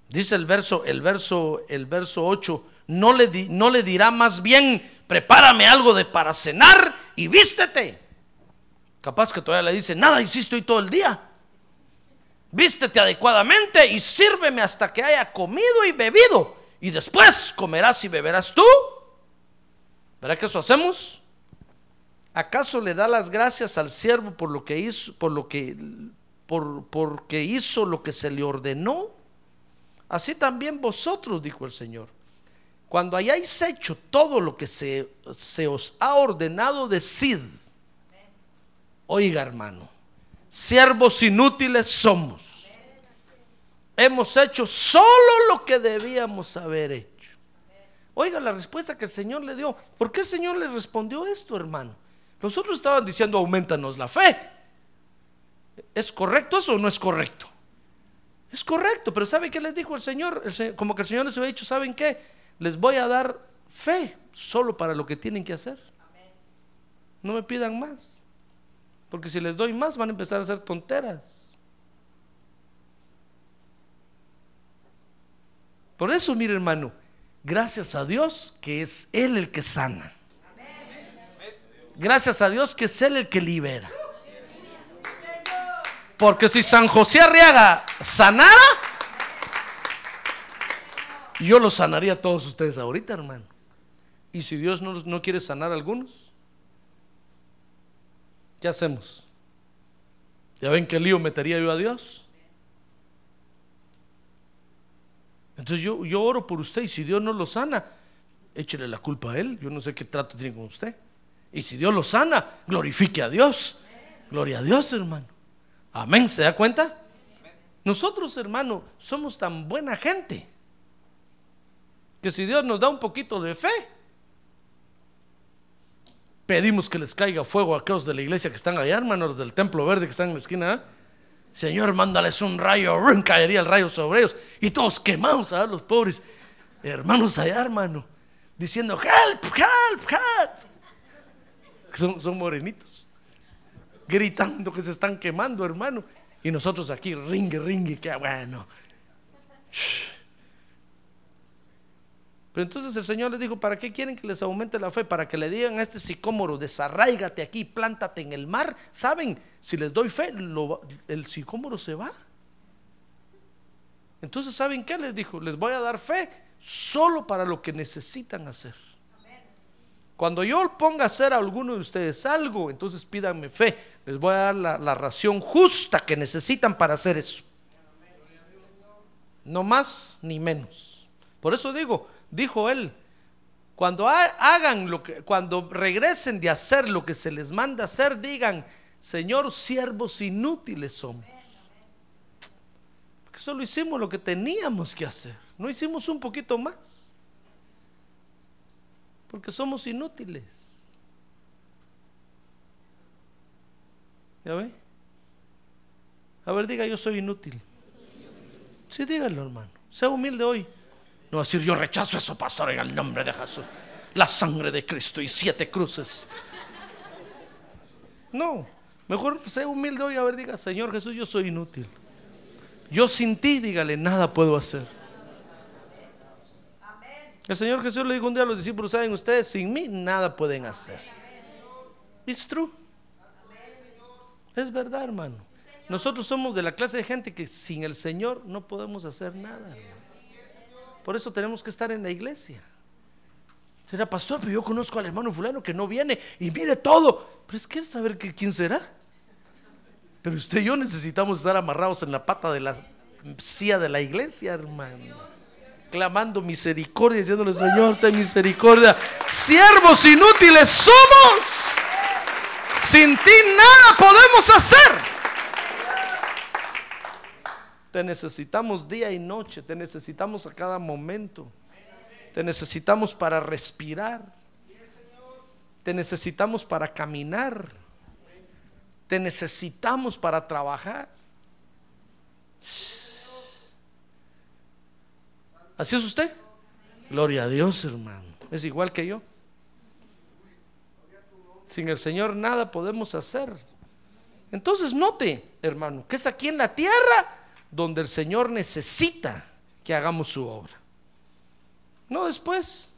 Dice el verso, el verso, el verso 8, no le, di- no le dirá más bien, prepárame algo de para cenar y vístete. Capaz que todavía le dice, nada hiciste hoy todo el día. Vístete adecuadamente y sírveme hasta que haya comido y bebido. Y después comerás y beberás tú. ¿Verdad que eso hacemos? ¿Acaso le da las gracias al siervo por lo que hizo, por lo que, por, porque hizo lo que se le ordenó? Así también vosotros, dijo el Señor. Cuando hayáis hecho todo lo que se, se os ha ordenado, decid. Oiga, hermano, siervos inútiles somos. Hemos hecho solo lo que debíamos haber hecho. Oiga la respuesta que el Señor le dio. ¿Por qué el Señor le respondió esto, hermano? Los otros estaban diciendo, aumentanos la fe. ¿Es correcto eso o no es correcto? Es correcto, pero ¿sabe qué les dijo el Señor? El Se- como que el Señor les había dicho, ¿saben qué? Les voy a dar fe solo para lo que tienen que hacer. No me pidan más. Porque si les doy más van a empezar a hacer tonteras. Por eso, mire hermano, gracias a Dios que es Él el que sana. Gracias a Dios que es Él el que libera. Porque si San José Arriaga sanara, yo los sanaría a todos ustedes ahorita, hermano. Y si Dios no, no quiere sanar a algunos, ¿qué hacemos? ¿Ya ven qué lío metería yo a Dios? Entonces yo, yo oro por usted y si Dios no lo sana, échele la culpa a Él. Yo no sé qué trato tiene con usted. Y si Dios lo sana, glorifique a Dios. Gloria a Dios, hermano. Amén. ¿Se da cuenta? Nosotros, hermano, somos tan buena gente que si Dios nos da un poquito de fe, pedimos que les caiga fuego a aquellos de la iglesia que están allá, hermanos, del templo verde que están en la esquina. ¿eh? Señor, mándales un rayo, caería el rayo sobre ellos y todos quemados, a los pobres hermanos allá, hermano, diciendo, help, help, help. (laughs) Son, son morenitos, gritando que se están quemando, hermano. Y nosotros aquí, ringue, ringue, que bueno. Shh. Pero entonces el Señor les dijo, ¿para qué quieren que les aumente la fe? Para que le digan a este sicómoro, desarráigate aquí, plántate en el mar. ¿Saben? Si les doy fe, el sicómoro se va. Entonces, ¿saben qué les dijo? Les voy a dar fe solo para lo que necesitan hacer. Cuando yo ponga a hacer a alguno de ustedes algo, entonces pídanme fe. Les voy a dar la, la ración justa que necesitan para hacer eso. No más ni menos. Por eso digo, dijo él, cuando ha- hagan lo que, cuando regresen de hacer lo que se les manda hacer, digan, Señor, siervos inútiles somos. Porque solo hicimos lo que teníamos que hacer. No hicimos un poquito más. Porque somos inútiles. ¿Ya ve? A ver, diga, yo soy inútil. Sí, dígalo, hermano. Sea humilde hoy. No decir, yo rechazo eso, pastor, en el nombre de Jesús. La sangre de Cristo y siete cruces. No, mejor sea humilde hoy. A ver, diga, Señor Jesús, yo soy inútil. Yo sin ti, dígale, nada puedo hacer. El Señor Jesús le dijo un día a los discípulos, saben ustedes, sin mí nada pueden hacer. It's true. Es verdad, hermano. Nosotros somos de la clase de gente que sin el Señor no podemos hacer nada. Por eso tenemos que estar en la iglesia. Será pastor, pero yo conozco al hermano fulano que no viene y mire todo. Pero es que saber quién será. Pero usted y yo necesitamos estar amarrados en la pata de la silla de la iglesia, hermano. Clamando misericordia, diciéndole, Señor, ten misericordia. Siervos inútiles somos. Sin ti nada podemos hacer. Te necesitamos día y noche, te necesitamos a cada momento. Te necesitamos para respirar. Te necesitamos para caminar. Te necesitamos para trabajar. ¿Así es usted? Gloria a Dios, hermano. Es igual que yo. Sin el Señor nada podemos hacer. Entonces note, hermano, que es aquí en la tierra donde el Señor necesita que hagamos su obra. No después.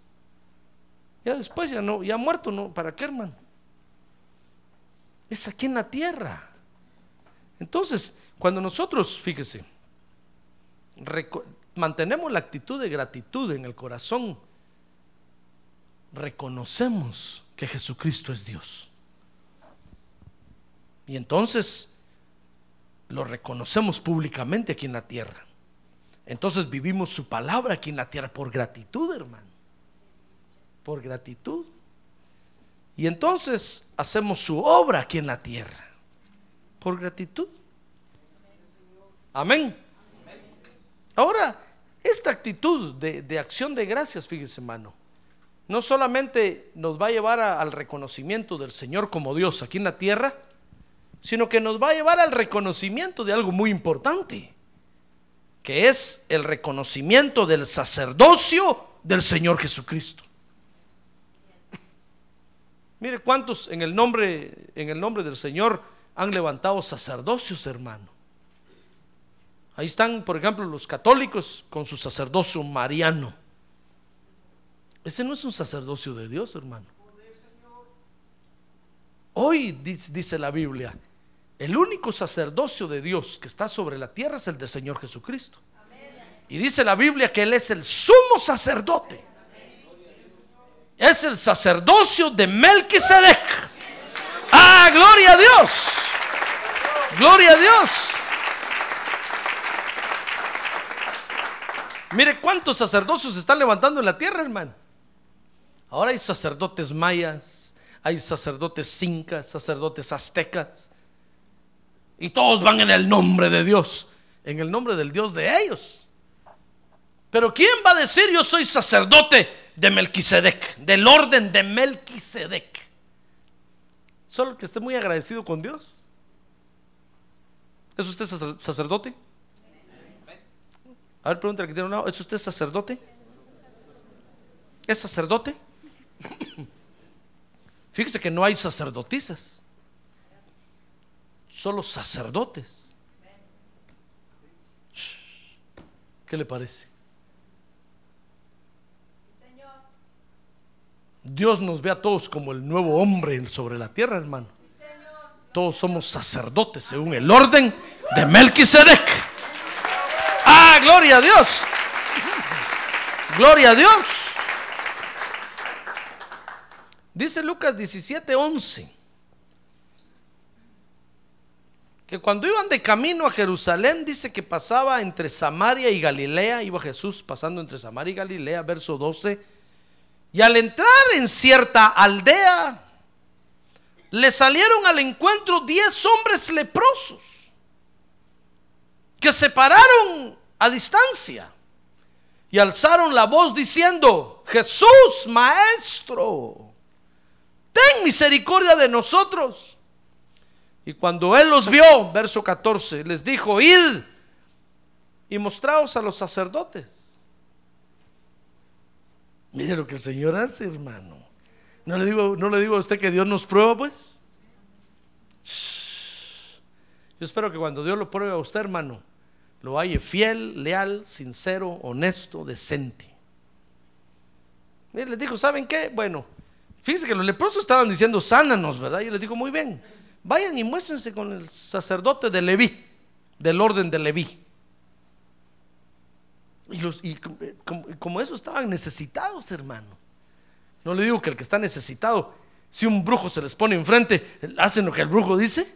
Ya después, ya no, ya muerto, no. ¿Para qué, hermano? Es aquí en la tierra. Entonces, cuando nosotros, fíjese, mantenemos la actitud de gratitud en el corazón, reconocemos que Jesucristo es Dios. Y entonces lo reconocemos públicamente aquí en la tierra. Entonces vivimos su palabra aquí en la tierra por gratitud, hermano. Por gratitud. Y entonces hacemos su obra aquí en la tierra. Por gratitud. Amén. Ahora, esta actitud de, de acción de gracias, fíjese, hermano, no solamente nos va a llevar al reconocimiento del Señor como Dios aquí en la tierra, sino que nos va a llevar al reconocimiento de algo muy importante, que es el reconocimiento del sacerdocio del Señor Jesucristo. Mire cuántos en el nombre en el nombre del Señor han levantado sacerdocios, hermano. Ahí están, por ejemplo, los católicos con su sacerdocio mariano. Ese no es un sacerdocio de Dios, hermano. Hoy dice, la Biblia, el único sacerdocio de Dios que está sobre la tierra es el del Señor Jesucristo. Y dice la Biblia que Él es el sumo sacerdote. Es el sacerdocio de Melquisedec. Ah, gloria a Dios. Gloria a Dios. Mire cuántos sacerdocios se están levantando en la tierra, hermano. Ahora hay sacerdotes mayas, hay sacerdotes incas, sacerdotes aztecas. Y todos van en el nombre de Dios, en el nombre del Dios de ellos. Pero ¿quién va a decir yo soy sacerdote de Melquisedec, del orden de Melquisedec? Solo que esté muy agradecido con Dios. ¿Es usted sacer- sacerdote? A ver, pregúntale que tiene un lado. ¿Es usted sacerdote? ¿Es sacerdote? (coughs) Fíjese que no hay sacerdotisas, solo sacerdotes. ¿Qué le parece? Dios nos ve a todos como el nuevo hombre sobre la tierra, hermano. Todos somos sacerdotes según el orden de Melquisedec. Ah, gloria a Dios. Gloria a Dios. Dice Lucas 17:11 que que cuando iban de camino a Jerusalén, dice que pasaba entre Samaria y Galilea, iba Jesús pasando entre Samaria y Galilea, verso 12, y al entrar en cierta aldea, le salieron al encuentro diez hombres leprosos, que se pararon a distancia y alzaron la voz diciendo, Jesús, maestro, ten misericordia de nosotros. Y cuando él los vio, verso 14, les dijo, id y mostraos a los sacerdotes. Mire lo que el Señor hace, hermano. No le digo, no le digo a usted que Dios nos prueba, pues. Yo espero que cuando Dios lo pruebe a usted, hermano, lo halle fiel, leal, sincero, honesto, decente. Mire, les dijo, ¿saben qué? Bueno, fíjense que los leprosos estaban diciendo, sánanos, ¿verdad? Y les dijo, muy bien, vayan y muéstrense con el sacerdote de Leví, del orden de Leví. Y, los, y como, como eso estaban necesitados, hermano. No le digo que el que está necesitado, si un brujo se les pone enfrente, hacen lo que el brujo dice.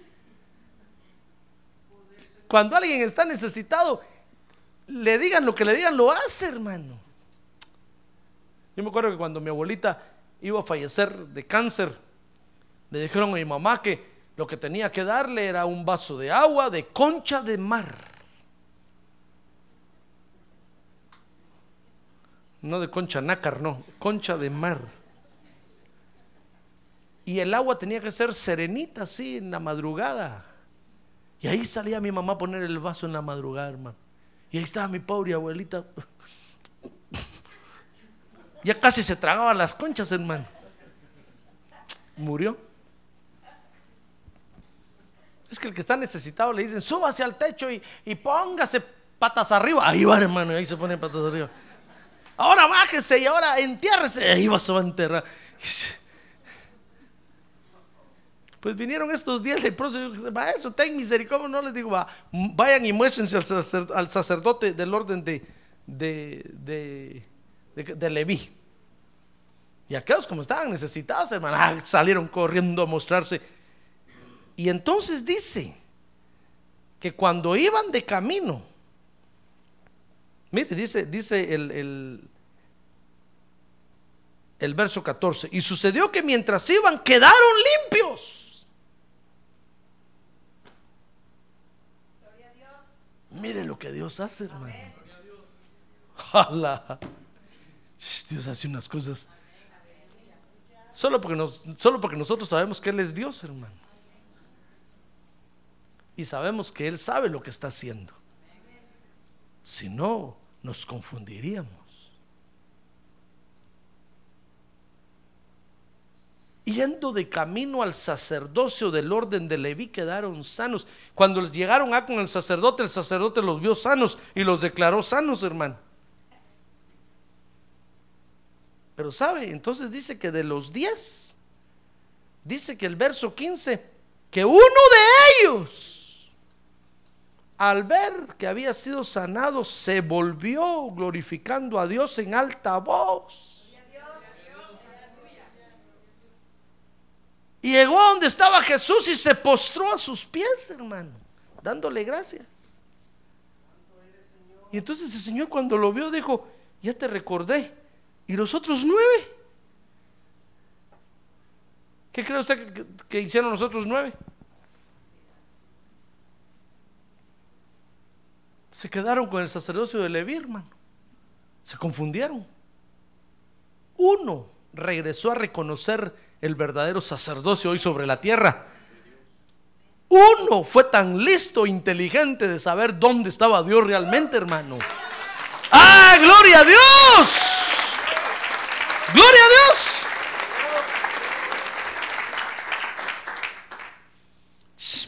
Cuando alguien está necesitado, le digan lo que le digan, lo hace, hermano. Yo me acuerdo que cuando mi abuelita iba a fallecer de cáncer, le dijeron a mi mamá que lo que tenía que darle era un vaso de agua de concha de mar. No de concha nácar, no, concha de mar. Y el agua tenía que ser serenita, así, en la madrugada. Y ahí salía mi mamá a poner el vaso en la madrugada, hermano. Y ahí estaba mi pobre abuelita. Ya casi se tragaba las conchas, hermano. Murió. Que el que está necesitado le dicen, hacia el techo y, y póngase patas arriba. Ahí va, hermano, ahí se ponen patas arriba. Ahora bájese y ahora entiérrese. Ahí va, se va a enterrar. (laughs) Pues vinieron estos días leprosos y maestro, ten misericordia. No les digo, va, vayan y muéstrense al, sacerdote del orden de, de, de, de, de Leví. Y aquellos como estaban necesitados, hermano, (laughs) ah, salieron corriendo a mostrarse. Y entonces dice que cuando iban de camino, mire, dice, dice el, el, verso 14, y sucedió que mientras iban quedaron limpios. Mire lo que Dios hace, hermano. Ojalá. Dios hace unas cosas. Solo porque, nos, solo porque nosotros sabemos que Él es Dios, hermano y sabemos que Él sabe lo que está haciendo. Si no, nos confundiríamos. Yendo de camino al sacerdocio del orden de Leví quedaron sanos. Cuando llegaron a con el sacerdote, el sacerdote los vio sanos y los declaró sanos, hermano. Pero sabe, entonces dice que de los diez, dice que el verso 15, que uno de ellos al ver que había sido sanado, se volvió glorificando a Dios en alta voz. Y llegó a donde estaba Jesús y se postró a sus pies, hermano, dándole gracias. Y entonces el Señor cuando lo vio dijo, ya te recordé. ¿Y los otros nueve? ¿Qué cree usted que, que hicieron los otros nueve? Se quedaron con el sacerdocio de Leví, hermano. Se confundieron. Uno regresó a reconocer el verdadero sacerdocio hoy sobre la tierra. Uno fue tan listo, e inteligente de saber dónde estaba Dios realmente, hermano. ¡Ah, gloria a Dios! ¡Gloria a Dios!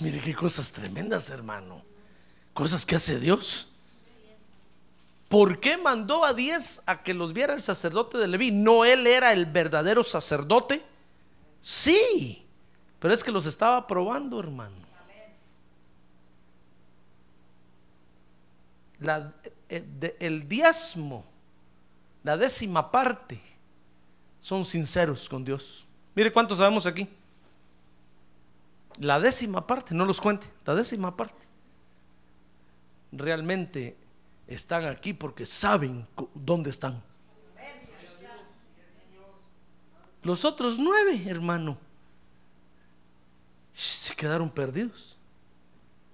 mire qué cosas tremendas, hermano cosas que hace Dios. ¿Por qué mandó a diez a que los viera el sacerdote de Leví? ¿No él era el verdadero sacerdote? Sí, pero es que los estaba probando, hermano. Eh, el diezmo, la décima parte, son sinceros con Dios. Mire cuántos sabemos aquí. la décima parte, no los cuente, la décima parte, realmente están aquí porque saben dónde están. Los otros nueve, hermano, se quedaron perdidos.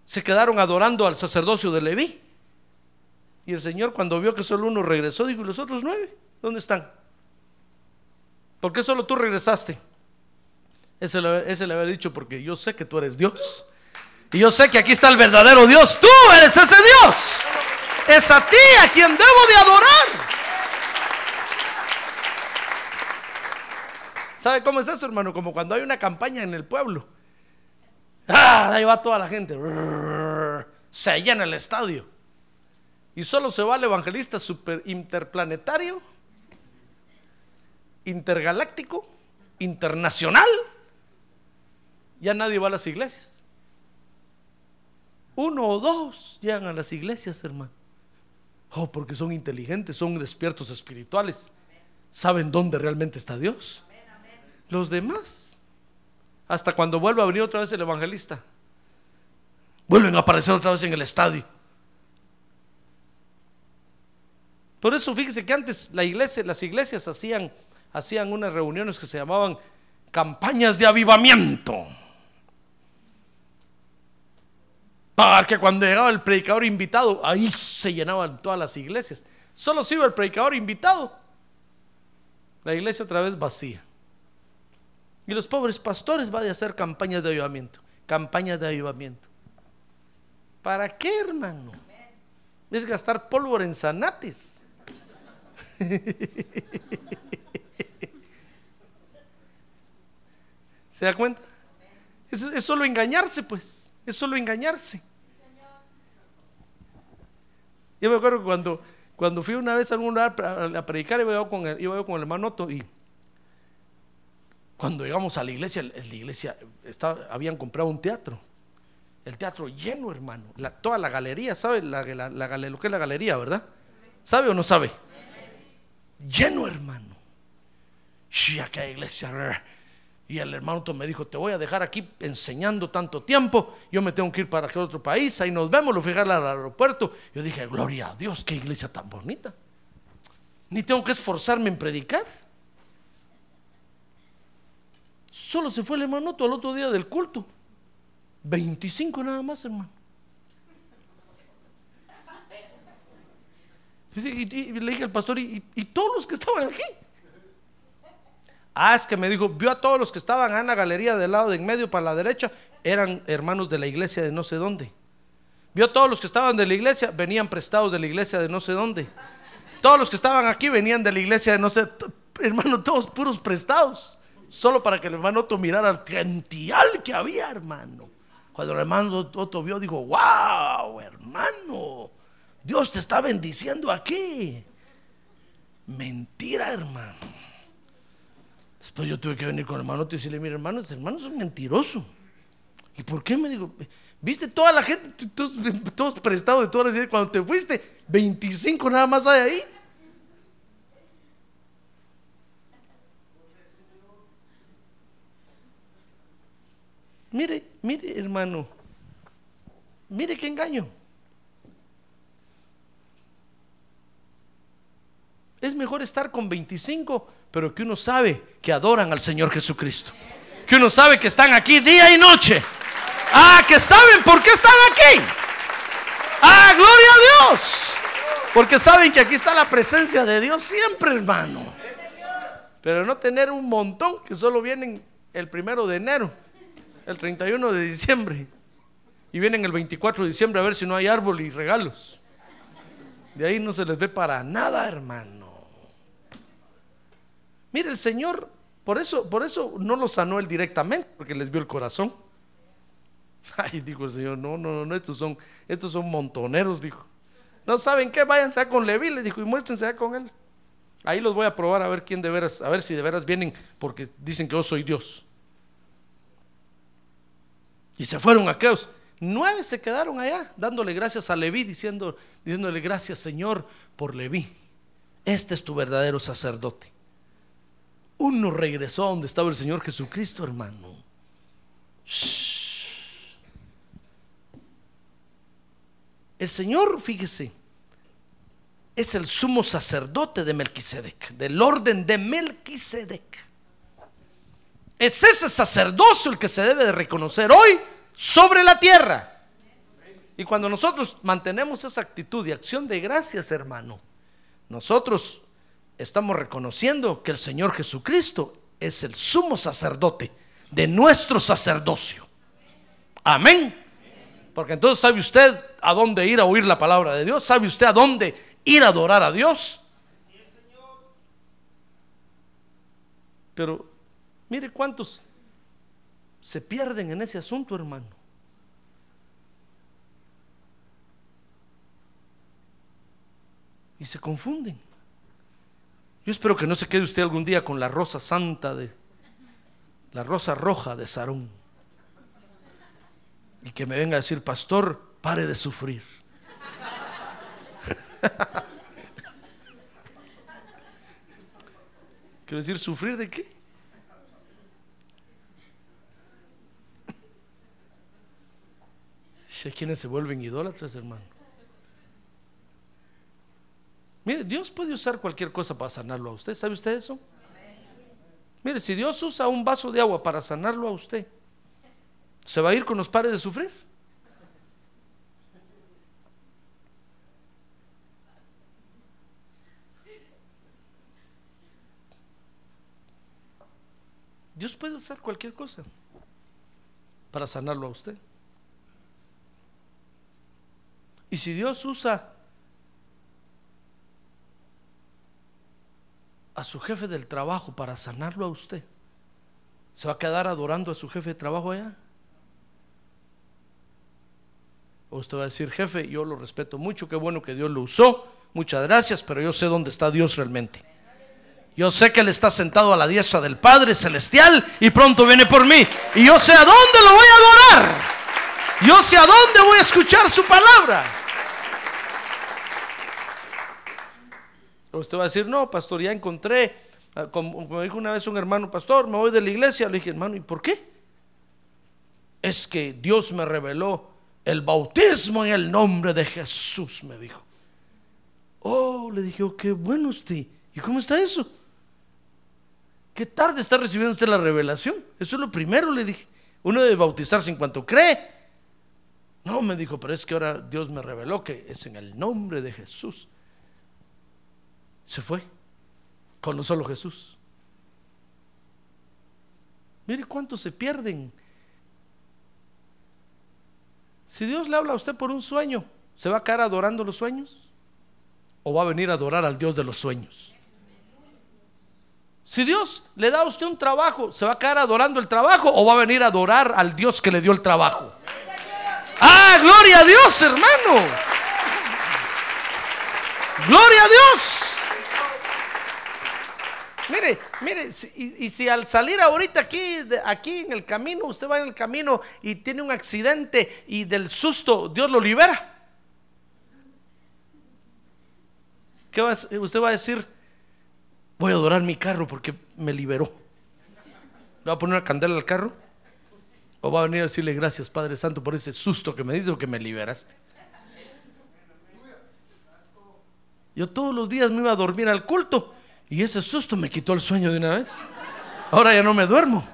Se quedaron adorando al sacerdocio de Leví. Y el Señor cuando vio que solo uno regresó, dijo, ¿y los otros nueve? ¿Dónde están? ¿Por qué solo tú regresaste? Ese le, ese le había dicho porque yo sé que tú eres Dios. Y yo sé que aquí está el verdadero Dios. Tú eres ese Dios. Es a ti a quien debo de adorar. ¿Sabe cómo es eso, hermano? Como cuando hay una campaña en el pueblo. ¡Ah! Ahí va toda la gente. Se llena el estadio. Y solo se va el evangelista super interplanetario, intergaláctico, internacional. Ya nadie va a las iglesias. Uno o dos llegan a las iglesias, hermano. Oh, porque son inteligentes, son despiertos espirituales. Saben dónde realmente está Dios. Los demás, hasta cuando vuelva a venir otra vez el evangelista, vuelven a aparecer otra vez en el estadio. Por eso fíjese que antes la iglesia, las iglesias hacían, hacían unas reuniones que se llamaban campañas de avivamiento. Para que cuando llegaba el predicador invitado, ahí se llenaban todas las iglesias. Solo se iba el predicador invitado. La iglesia otra vez vacía. Y los pobres pastores van a hacer campañas de avivamiento. Campañas de avivamiento. ¿Para qué, hermano? Es gastar pólvora en zanates. (laughs) ¿Se da cuenta? Es solo engañarse, pues. Es solo engañarse. Yo me acuerdo cuando, cuando fui una vez a algún lugar a, predicar, iba con el, iba con el hermano Otto y cuando llegamos a la iglesia, la iglesia estaba, habían comprado un teatro. El teatro lleno, hermano. Toda la galería, ¿sabe? La, la- la lo que es la galería, ¿verdad? ¿Sabe o no sabe? Lleno, hermano. Aquella iglesia. Y el hermano me dijo, te voy a dejar aquí enseñando tanto tiempo, yo me tengo que ir para aquel otro país, ahí nos vemos, lo fui al aeropuerto. Yo dije, gloria a Dios, qué iglesia tan bonita. Ni tengo que esforzarme en predicar. Solo se fue el hermano al otro día del culto. 25 nada más, hermano. Y le dije al pastor, ¿y, y todos los que estaban aquí? Ah, es que me dijo, vio a todos los que estaban en la galería del lado de en medio para la derecha, eran hermanos de la iglesia de no sé dónde. Vio a todos los que estaban de la iglesia, venían prestados de la iglesia de no sé dónde. Todos los que estaban aquí venían de la iglesia de no sé, hermano, todos puros prestados. Solo para que el hermano Otto mirara el cantial que había, hermano. Cuando el hermano Otto vio, dijo, wow, hermano, Dios te está bendiciendo aquí. Mentira, hermano. Después yo tuve que venir con el hermano y decirle, mira, hermano, ese hermano es un mentiroso. ¿Y por qué? Me digo, viste toda la gente, todos, todos prestados de todas las cuando te fuiste, 25 nada más hay ahí. Mire, mire, hermano. Mire qué engaño. Es mejor estar con 25, pero que uno sabe que adoran al Señor Jesucristo. Que uno sabe que están aquí día y noche. Ah, que saben por qué están aquí. Ah, gloria a Dios. Porque saben que aquí está la presencia de Dios siempre, hermano. Pero no tener un montón que solo vienen el primero de enero, el 31 de diciembre. Y vienen el 24 de diciembre a ver si no hay árbol y regalos. De ahí no se les ve para nada, hermano. Mire, el Señor, por eso, por eso no los sanó él directamente, porque les vio el corazón. (laughs) Ay, dijo el Señor, no, no, no, estos son, estos son montoneros, dijo. No saben qué, váyanse a con Leví, le dijo, y muéstrense a con él. Ahí los voy a probar a ver quién de veras, a ver si de veras vienen, porque dicen que yo soy Dios. Y se fueron aquellos. Nueve se quedaron allá, dándole gracias a Leví, diciendo, diciéndole gracias, Señor, por Leví. Este es tu verdadero sacerdote. Uno regresó a donde estaba el Señor Jesucristo, hermano. El Señor, fíjese, es el sumo sacerdote de Melquisedec, del orden de Melquisedec. Es ese sacerdocio el que se debe de reconocer hoy sobre la tierra. Y cuando nosotros mantenemos esa actitud y acción de gracias, hermano, nosotros estamos reconociendo que el Señor Jesucristo es el sumo sacerdote de nuestro sacerdocio. Amén. Porque entonces sabe usted a dónde ir a oír la palabra de Dios, sabe usted a dónde ir a adorar a Dios. Pero mire cuántos se pierden en ese asunto, hermano. Y se confunden. Yo espero que no se quede usted algún día con la rosa santa de la rosa roja de Sarón. Y que me venga a decir, pastor, pare de sufrir. (laughs) Quiero decir, ¿sufrir de qué? Quienes se vuelven idólatras, hermano. Mire, Dios puede usar cualquier cosa para sanarlo a usted. ¿Sabe usted eso? Mire, si Dios usa un vaso de agua para sanarlo a usted, ¿se va a ir con los pares de sufrir? Dios puede usar cualquier cosa para sanarlo a usted. Y si Dios usa a su jefe del trabajo para sanarlo a usted, ¿se va a quedar adorando a su jefe de trabajo allá? O usted va a decir, jefe, yo lo respeto mucho, qué bueno que Dios lo usó, muchas gracias, pero yo sé dónde está Dios realmente. Yo sé que Él está sentado a la diestra del Padre Celestial y pronto viene por mí. Y yo sé a dónde lo voy a adorar. Yo sé a dónde voy a escuchar su palabra. Usted va a decir, no, pastor, ya encontré, ah, como, como dijo una vez un hermano, pastor, me voy de la iglesia. Le dije, hermano, ¿y por qué? Es que Dios me reveló el bautismo en el nombre de Jesús, me dijo. Oh, le dije, oh, qué bueno usted. ¿Y cómo está eso? ¿Qué tarde está recibiendo usted la revelación? Eso es lo primero, le dije. Uno debe bautizarse en cuanto cree. No, me dijo, pero es que ahora Dios me reveló que es en el nombre de Jesús. Se fue. Con solo Jesús. Mire cuántos se pierden. Si Dios le habla a usted por un sueño, ¿se va a quedar adorando los sueños? ¿O va a venir a adorar al Dios de los sueños? Si Dios le da a usted un trabajo, ¿se va a quedar adorando el trabajo o va a venir a adorar al Dios que le dio el trabajo? Ah, gloria a Dios, hermano. Gloria a Dios. Mire, mire, y, si al salir ahorita aquí, aquí en el camino, usted va en el camino y tiene un accidente y del susto Dios lo libera. ¿Qué va a, usted va a decir? Voy a adorar mi carro porque me liberó. ¿Le va a poner una candela al carro? ¿O va a venir a decirle gracias Padre Santo por ese susto que me dice o que me liberaste? Yo todos los días me iba a dormir al culto y ese susto me quitó el sueño de una vez. Ahora ya no me duermo.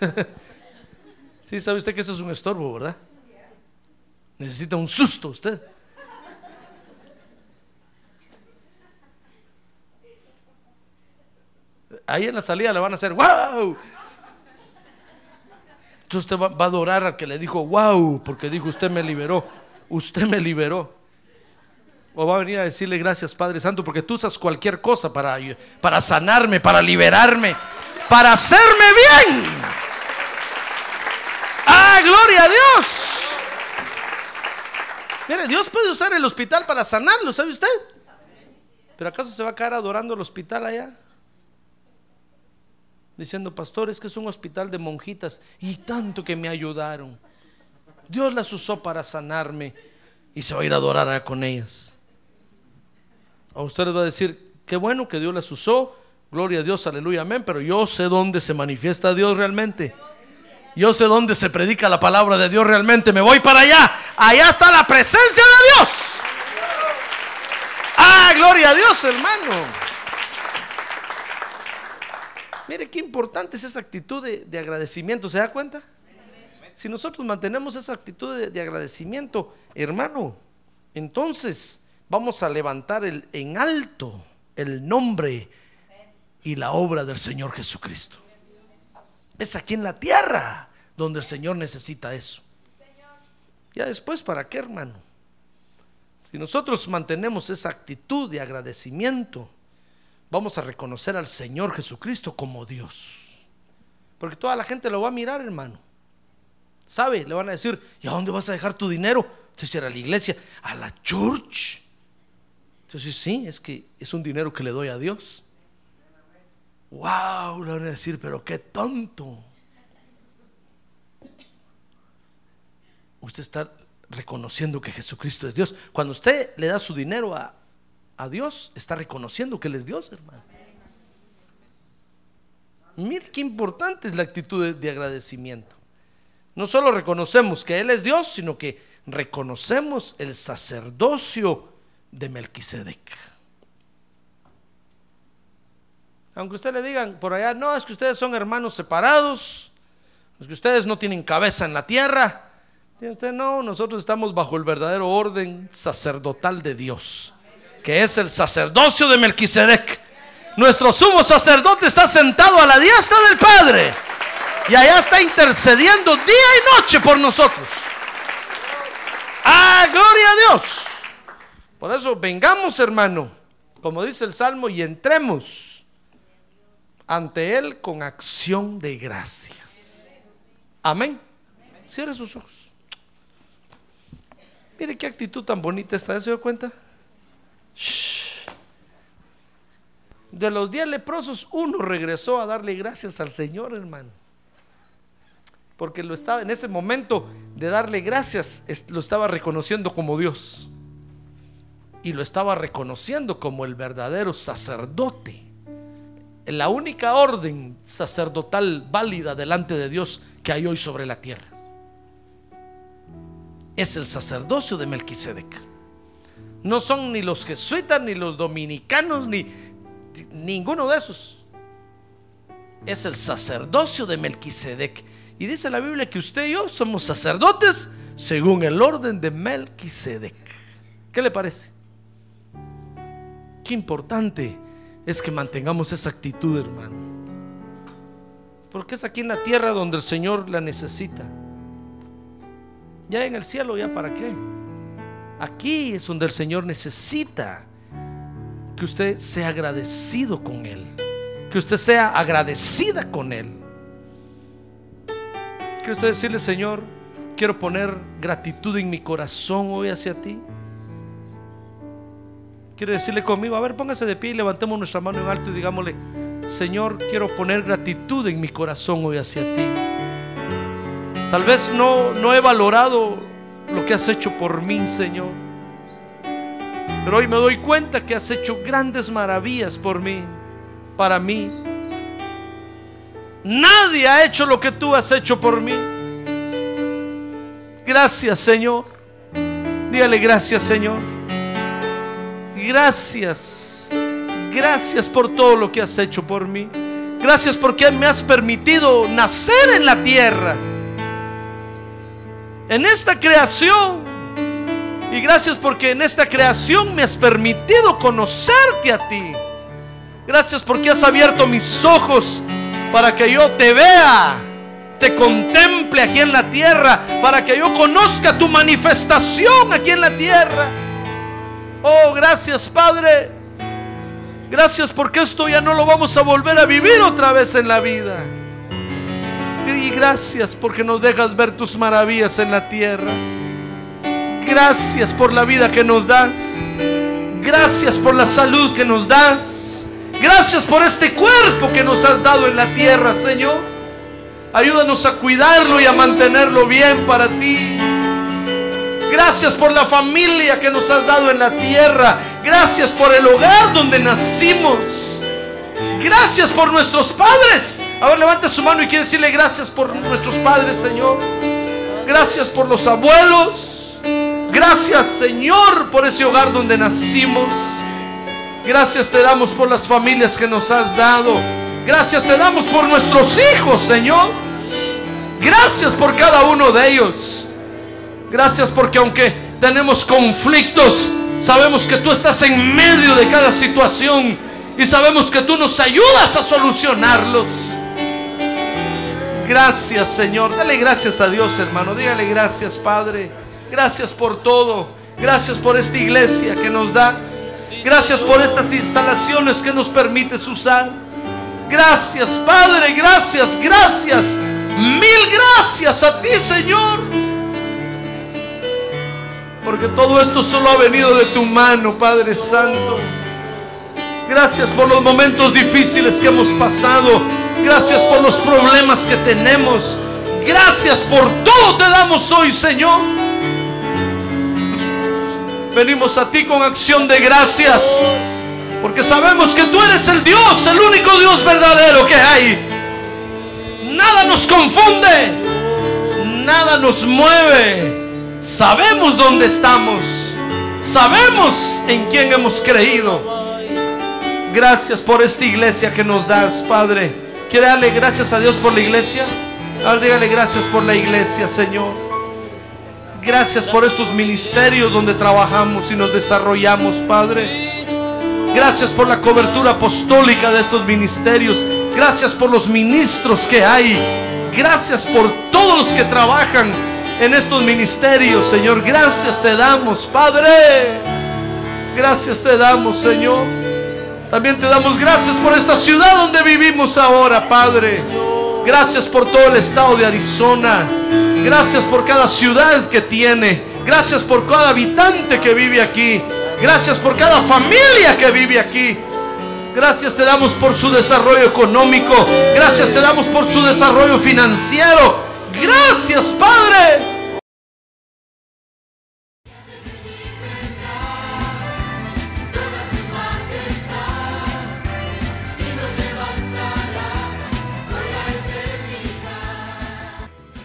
(laughs) Sí, sabe usted que eso es un estorbo, ¿verdad? Necesita un susto usted. ahí en la salida le van a hacer wow. Entonces usted va, a adorar al que le dijo wow, porque dijo usted me liberó, usted me liberó. O va a venir a decirle gracias Padre Santo, porque tú usas cualquier cosa para, para sanarme, para liberarme, para hacerme bien. Ah, gloria a Dios. Mire, Dios puede usar el hospital para sanarlo, ¿sabe usted? Pero ¿acaso se va a quedar adorando el hospital allá? diciendo, pastor, es que es un hospital de monjitas y tanto que me ayudaron. Dios las usó para sanarme y se va a ir a adorar con ellas. A ustedes va a decir, qué bueno que Dios las usó, gloria a Dios, aleluya, amén, pero yo sé dónde se manifiesta Dios realmente. Yo sé dónde se predica la palabra de Dios realmente. Me voy para allá. Allá está la presencia de Dios. Ah, gloria a Dios, hermano. Mire qué importante es esa actitud de, de agradecimiento. ¿Se da cuenta? Si nosotros mantenemos esa actitud de agradecimiento, hermano, entonces vamos a levantar el, en alto el nombre y la obra del Señor Jesucristo. Es aquí en la tierra donde el Señor necesita eso. Ya después, ¿para qué, hermano? Si nosotros mantenemos esa actitud de agradecimiento, vamos a reconocer al Señor Jesucristo como Dios. Porque toda la gente lo va a mirar, hermano. ¿Sabe? Le van a decir, ¿y a dónde vas a dejar tu dinero? Entonces, a la iglesia, a la church. Entonces, sí, es que es un dinero que le doy a Dios. Wow, le van a decir, pero qué tonto. Usted está reconociendo que Jesucristo es Dios. Cuando usted le da su dinero a, a Dios, está reconociendo que Él es Dios, hermano. Mire qué importante es la actitud de, de agradecimiento. No solo reconocemos que Él es Dios, sino que reconocemos el sacerdocio de Melquisedec. Aunque usted le digan por allá, no, es que ustedes son hermanos separados, es que ustedes no tienen cabeza en la tierra. Dice usted, no, nosotros estamos bajo el verdadero orden sacerdotal de Dios, que es el sacerdocio de Melquisedec. Nuestro sumo sacerdote está sentado a la diestra del Padre y allá está intercediendo día y noche por nosotros. ¡Ah, gloria a Dios! Por eso vengamos, hermano, como dice el Salmo, y entremos ante Él con acción de gracias. Amén. Cierre sus ojos. Mire qué actitud tan bonita está, ¿se dio cuenta? Shh. De los diez leprosos, uno regresó a darle gracias al Señor, hermano. Porque lo estaba en ese momento de darle gracias, lo estaba reconociendo como Dios. Y lo estaba reconociendo como el verdadero sacerdote. La única orden sacerdotal válida delante de Dios que hay hoy sobre la tierra. Es el sacerdocio de Melquisedec. No son ni los jesuitas, ni los dominicanos, ni ninguno de esos. Es el sacerdocio de Melquisedec. Y dice la Biblia que usted y yo somos sacerdotes según el orden de Melquisedec. ¿Qué le parece? Qué importante es que mantengamos esa actitud, hermano. Porque es aquí en la tierra donde el Señor la necesita. Ya en el cielo, ¿ya para qué? Aquí es donde el Señor necesita que usted sea agradecido con Él. Que usted sea agradecida con Él. Quiere usted decirle, Señor, quiero poner gratitud en mi corazón hoy hacia ti. Quiere decirle conmigo, a ver, póngase de pie y levantemos nuestra mano en alto y digámosle, Señor, quiero poner gratitud en mi corazón hoy hacia ti. Tal vez no, no he valorado lo que has hecho por mí, Señor. Pero hoy me doy cuenta que has hecho grandes maravillas por mí, para mí. Nadie ha hecho lo que tú has hecho por mí. Gracias, Señor. Dígale gracias, Señor. Gracias. Gracias por todo lo que has hecho por mí. Gracias porque me has permitido nacer en la tierra. En esta creación. Y gracias porque en esta creación me has permitido conocerte a ti. Gracias porque has abierto mis ojos para que yo te vea, te contemple aquí en la tierra, para que yo conozca tu manifestación aquí en la tierra. Oh, gracias Padre. Gracias porque esto ya no lo vamos a volver a vivir otra vez en la vida. Y gracias porque nos dejas ver tus maravillas en la tierra. Gracias por la vida que nos das. Gracias por la salud que nos das. Gracias por este cuerpo que nos has dado en la tierra, Señor. Ayúdanos a cuidarlo y a mantenerlo bien para ti. Gracias por la familia que nos has dado en la tierra. Gracias por el hogar donde nacimos. Gracias por nuestros padres A ver, levante su mano y quiere decirle gracias por nuestros padres, Señor. Gracias por los abuelos. Gracias, Señor, por ese hogar donde nacimos. Gracias te damos por las familias que nos has dado. Gracias te damos por nuestros hijos, Señor. Gracias por cada uno de ellos. Gracias porque aunque tenemos conflictos, sabemos que tú estás en medio de cada situación y sabemos que tú nos ayudas a solucionarlos. Gracias, Señor. Dale gracias a Dios, hermano. Dígale gracias, Padre. Gracias por todo. Gracias por esta iglesia que nos das. Gracias por estas instalaciones que nos permites usar. Gracias, Padre. Gracias, gracias. Mil gracias a ti, Señor. Porque todo esto solo ha venido de tu mano, Padre Santo. Gracias por los momentos difíciles que hemos pasado. Gracias por los problemas que tenemos. Gracias por todo te damos hoy, Señor. Venimos a ti con acción de gracias. Porque sabemos que tú eres el Dios, el único Dios verdadero que hay. Nada nos confunde. Nada nos mueve. Sabemos dónde estamos. Sabemos en quién hemos creído. Gracias por esta iglesia que nos das, Padre. ¿Quiere darle gracias a Dios por la iglesia? Ahora dígale gracias por la iglesia, Señor. Gracias por estos ministerios donde trabajamos y nos desarrollamos, Padre. Gracias por la cobertura apostólica de estos ministerios. Gracias por los ministros que hay. Gracias por todos los que trabajan en estos ministerios, Señor. Gracias te damos, Padre. Gracias te damos, Señor. También te damos gracias por esta ciudad donde vivimos ahora, Padre. Gracias por todo el estado de Arizona. Gracias por cada ciudad que tiene. Gracias por cada habitante que vive aquí. Gracias por cada familia que vive aquí. Gracias te damos por su desarrollo económico. Gracias te damos por su desarrollo financiero. Gracias, Padre.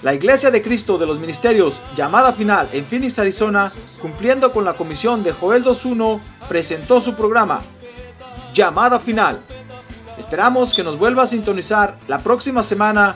La Iglesia de Cristo de los Ministerios, llamada final en Phoenix, Arizona, cumpliendo con la comisión de Joel 2.1, presentó su programa, Llamada Final. Esperamos que nos vuelva a sintonizar la próxima semana